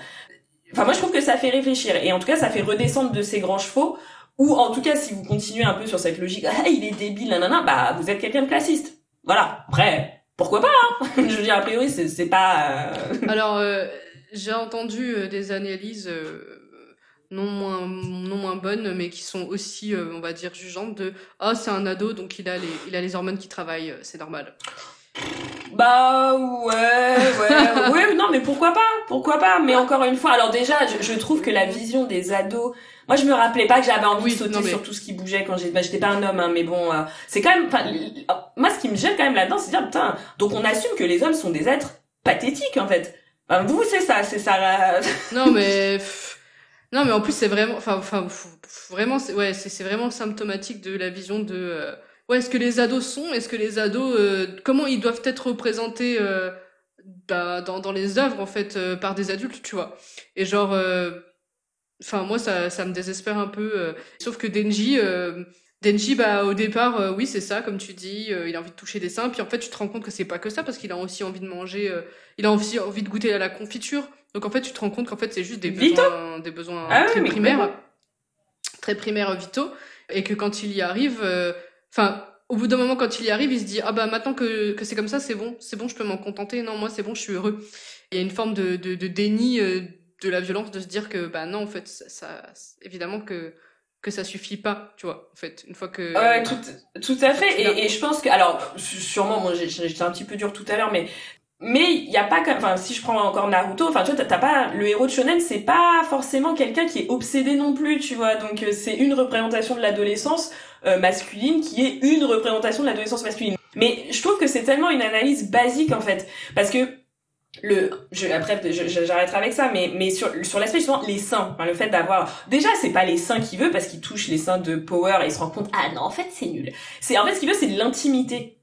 enfin moi je trouve que ça fait réfléchir. Et en tout cas ça fait redescendre de ces grands chevaux. Ou en tout cas si vous continuez un peu sur cette logique ah il est débile nanana bah vous êtes quelqu'un de classiste. Voilà. Après pourquoi pas hein? Je veux dire a priori c'est pas euh, alors euh, j'ai entendu des analyses non moins non moins bonnes mais qui sont aussi euh, on va dire jugeantes de ah c'est un ado donc il a les il a les hormones qui travaillent euh, c'est normal. Bah ouais ouais. Ouais non mais pourquoi pas pourquoi pas. Mais encore une fois alors déjà je, trouve que la vision des ados moi je me rappelais pas que j'avais envie de sauter sur tout ce qui bougeait quand j'étais bah, j'étais pas un homme hein, mais bon euh, c'est quand même moi ce qui me gêne quand même là-dedans c'est dire putain donc on assume que les hommes sont des êtres pathétiques en fait. Vous c'est ça c'est ça non mais non, mais en plus, c'est vraiment, enfin, vraiment, ouais, c'est, vraiment symptomatique de la vision de, euh, ouais, est-ce que les ados sont, est-ce que les ados, euh, comment ils doivent être représentés euh, bah, dans, dans les œuvres, en fait, par des adultes, tu vois. Et genre, enfin, moi, ça, ça me désespère un peu. sauf que Denji, Denji, bah, au départ, oui, c'est ça, comme tu dis, il a envie de toucher des seins, puis en fait, tu te rends compte que c'est pas que ça, parce qu'il a aussi envie de manger, il a aussi envie de goûter à la confiture. Donc en fait, tu te rends compte qu'en fait, c'est juste des besoins, des besoins ah très primaires, très primaires vitaux, et que quand il y arrive, euh, enfin, au bout d'un moment, quand il y arrive, il se dit ah bah maintenant que, que c'est comme ça, c'est bon, c'est bon, je peux m'en contenter. Non, moi c'est bon, je suis heureux. Il y a une forme de, de, de déni euh, de la violence, de se dire que bah non, en fait, ça, ça évidemment que que ça suffit pas, tu vois, en fait, une fois que... Ouais, tout, tout à fait, et, et, je pense que, alors, sûrement, moi, j'étais un petit peu dur tout à l'heure, mais mais il y a pas comme enfin si je prends encore Naruto enfin tu vois t'as pas le héros de shonen c'est pas forcément quelqu'un qui est obsédé non plus tu vois. Donc euh, c'est une représentation de l'adolescence euh, masculine qui est une représentation de l'adolescence masculine. Mais je trouve que c'est tellement une analyse basique en fait. Parce que le je, après j'arrêterai avec ça mais mais sur sur l'aspect justement les seins le fait d'avoir déjà c'est pas les seins qu'il veut parce qu'il touche les seins de Power et il se rend compte ah non en fait c'est nul c'est en fait ce qu'il veut c'est de l'intimité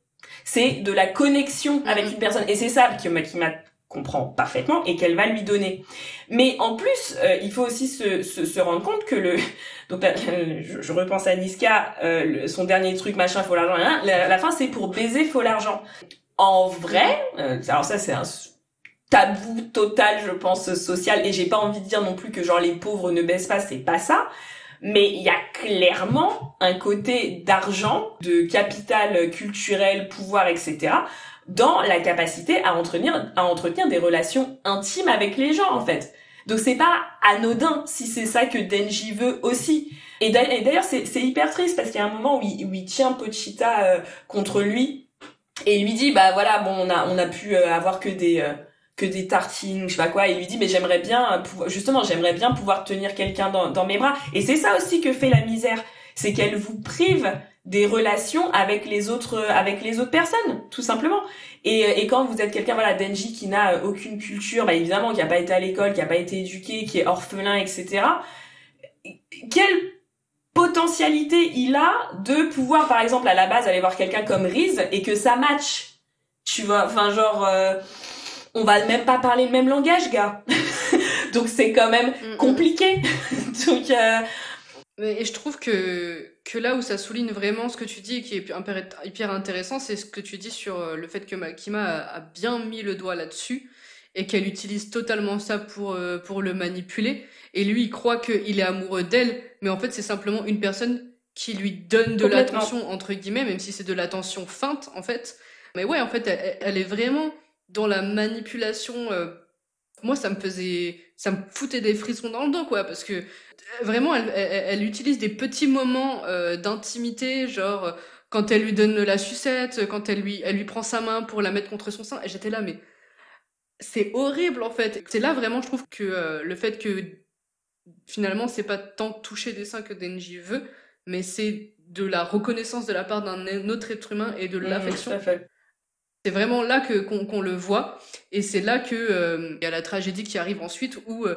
c'est de la connexion avec une personne. Et c'est ça qui m'a qui m'a comprend parfaitement et qu'elle va lui donner. Mais en plus, euh, il faut aussi se, se, se, rendre compte que le donc je, je, repense à Niska, euh, son dernier truc machin faut l'argent, la, la fin c'est pour baiser faut l'argent. En vrai, euh, alors ça c'est un tabou total je pense social et j'ai pas envie de dire non plus que genre les pauvres ne baissent pas, c'est pas ça mais il y a clairement un côté d'argent, de capital culturel, pouvoir, etc., dans la capacité à entretenir, à entretenir des relations intimes avec les gens, en fait. Donc c'est pas anodin si c'est ça que Denji veut aussi. Et d'ailleurs c'est hyper triste parce qu'il y a un moment où il, où il tient Pochita euh, contre lui Et il lui dit bah voilà bon on a on a pu avoir que des que des tartines je sais pas quoi. il lui dit mais j'aimerais bien pouvoir, justement j'aimerais bien pouvoir tenir quelqu'un dans, mes bras. Et c'est ça aussi que fait la misère, c'est qu'elle vous prive des relations avec les autres avec les autres personnes tout simplement et, et quand vous êtes quelqu'un voilà Denji qui n'a aucune culture bah évidemment qui a pas été à l'école qui a pas été éduqué qui est orphelin etc quelle potentialité il a de pouvoir par exemple à la base aller voir quelqu'un comme Riz et que ça match tu vois enfin genre euh, on va même pas parler le même langage gars donc c'est quand même compliqué donc euh, et je trouve que, que là où ça souligne vraiment ce que tu dis et qui est hyper intéressant, c'est ce que tu dis sur euh, le fait que Makima a, bien mis le doigt là-dessus et qu'elle utilise totalement ça pour, euh, pour le manipuler. Et lui, il croit qu'il est amoureux d'elle, mais en fait, c'est simplement une personne qui lui donne de l'attention, entre guillemets, même si c'est de l'attention feinte, en fait. Mais ouais, en fait, elle, est vraiment dans la manipulation. Euh, moi, ça me faisait, ça me foutait des frissons dans le dos, quoi, parce que vraiment, elle, elle, utilise des petits moments euh, d'intimité, genre euh, quand elle lui donne la sucette, quand elle lui, elle lui prend sa main pour la mettre contre son sein. Et j'étais là, mais c'est horrible en fait. C'est là vraiment, je trouve que euh, le fait que finalement, c'est pas tant toucher des seins que Denji veut, mais c'est de la reconnaissance de la part d'un autre être humain et de mmh, l'affection. C'est vraiment là que qu'on le voit, et c'est là que il y a la tragédie qui arrive ensuite où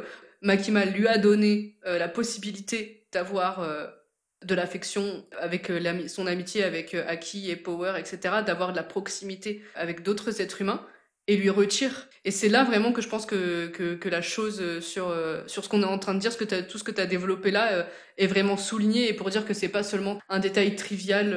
Makima lui a donné euh, la possibilité d'avoir euh, de l'affection avec euh, son amitié avec Aki et Power, etc., d'avoir de la proximité avec d'autres êtres humains et lui retire. Et c'est là vraiment que je pense que, que, la chose sur, sur ce qu'on est en train de dire, tout ce que tu as développé là, est vraiment souligné et pour dire que c'est pas seulement un détail trivial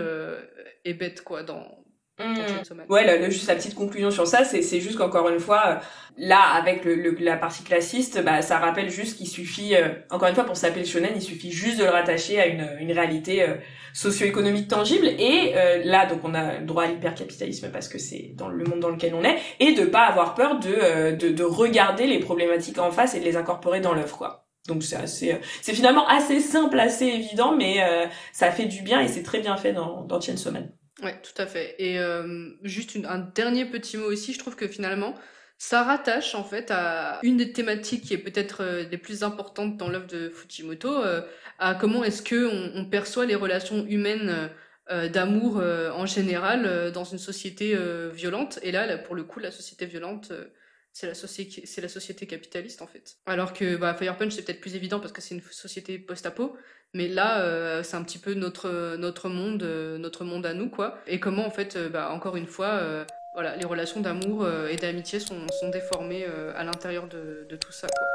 et bête quoi dans, Mmh. Ouais, juste la petite conclusion sur ça, c'est juste qu'encore une fois, euh, là, avec le, la partie classiste, bah, ça rappelle juste qu'il suffit, euh, encore une fois, pour s'appeler shonen, il suffit juste de le rattacher à une, une réalité euh, socio-économique tangible. Et là, donc, on a le droit à l'hypercapitalisme parce que c'est dans le monde dans lequel on est, et de pas avoir peur de, de, de regarder les problématiques en face et de les incorporer dans l'œuvre, quoi. Donc c'est assez, c'est finalement assez simple, assez évident, mais ça fait du bien et c'est très bien fait dans, dans Chainsaw Man. Ouais, tout à fait. Et euh, juste un dernier petit mot aussi, je trouve que finalement, ça rattache en fait à une des thématiques qui est peut-être euh, les plus importantes dans l'œuvre de Fujimoto, euh, à comment est-ce que on, perçoit les relations humaines d'amour en général dans une société violente. Et là, pour le coup, la société violente c'est la, société, capitaliste en fait. Alors que bah, Fire Punch c'est peut-être plus évident parce que c'est une société post-apo, mais là euh, c'est un petit peu notre, notre monde, euh, notre monde à nous quoi. Et comment en fait, euh, bah, encore une fois, voilà, les relations d'amour et d'amitié sont, sont déformées à l'intérieur de, de, tout ça quoi.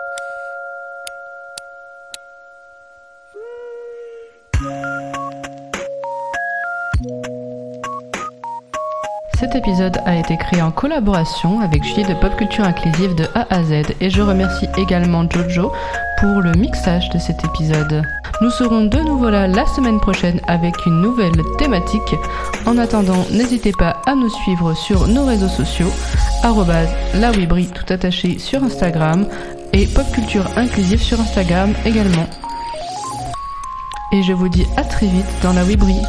Cet épisode a été créé en collaboration avec Julie de Pop Culture Inclusive de A à Z et je remercie également Jojo pour le mixage de cet épisode. Nous serons de nouveau là la semaine prochaine avec une nouvelle thématique. En attendant, n'hésitez pas à nous suivre sur nos réseaux sociaux, la tout attaché sur Instagram et Pop Culture Inclusive sur Instagram également. Et je vous dis à très vite dans la Wibri.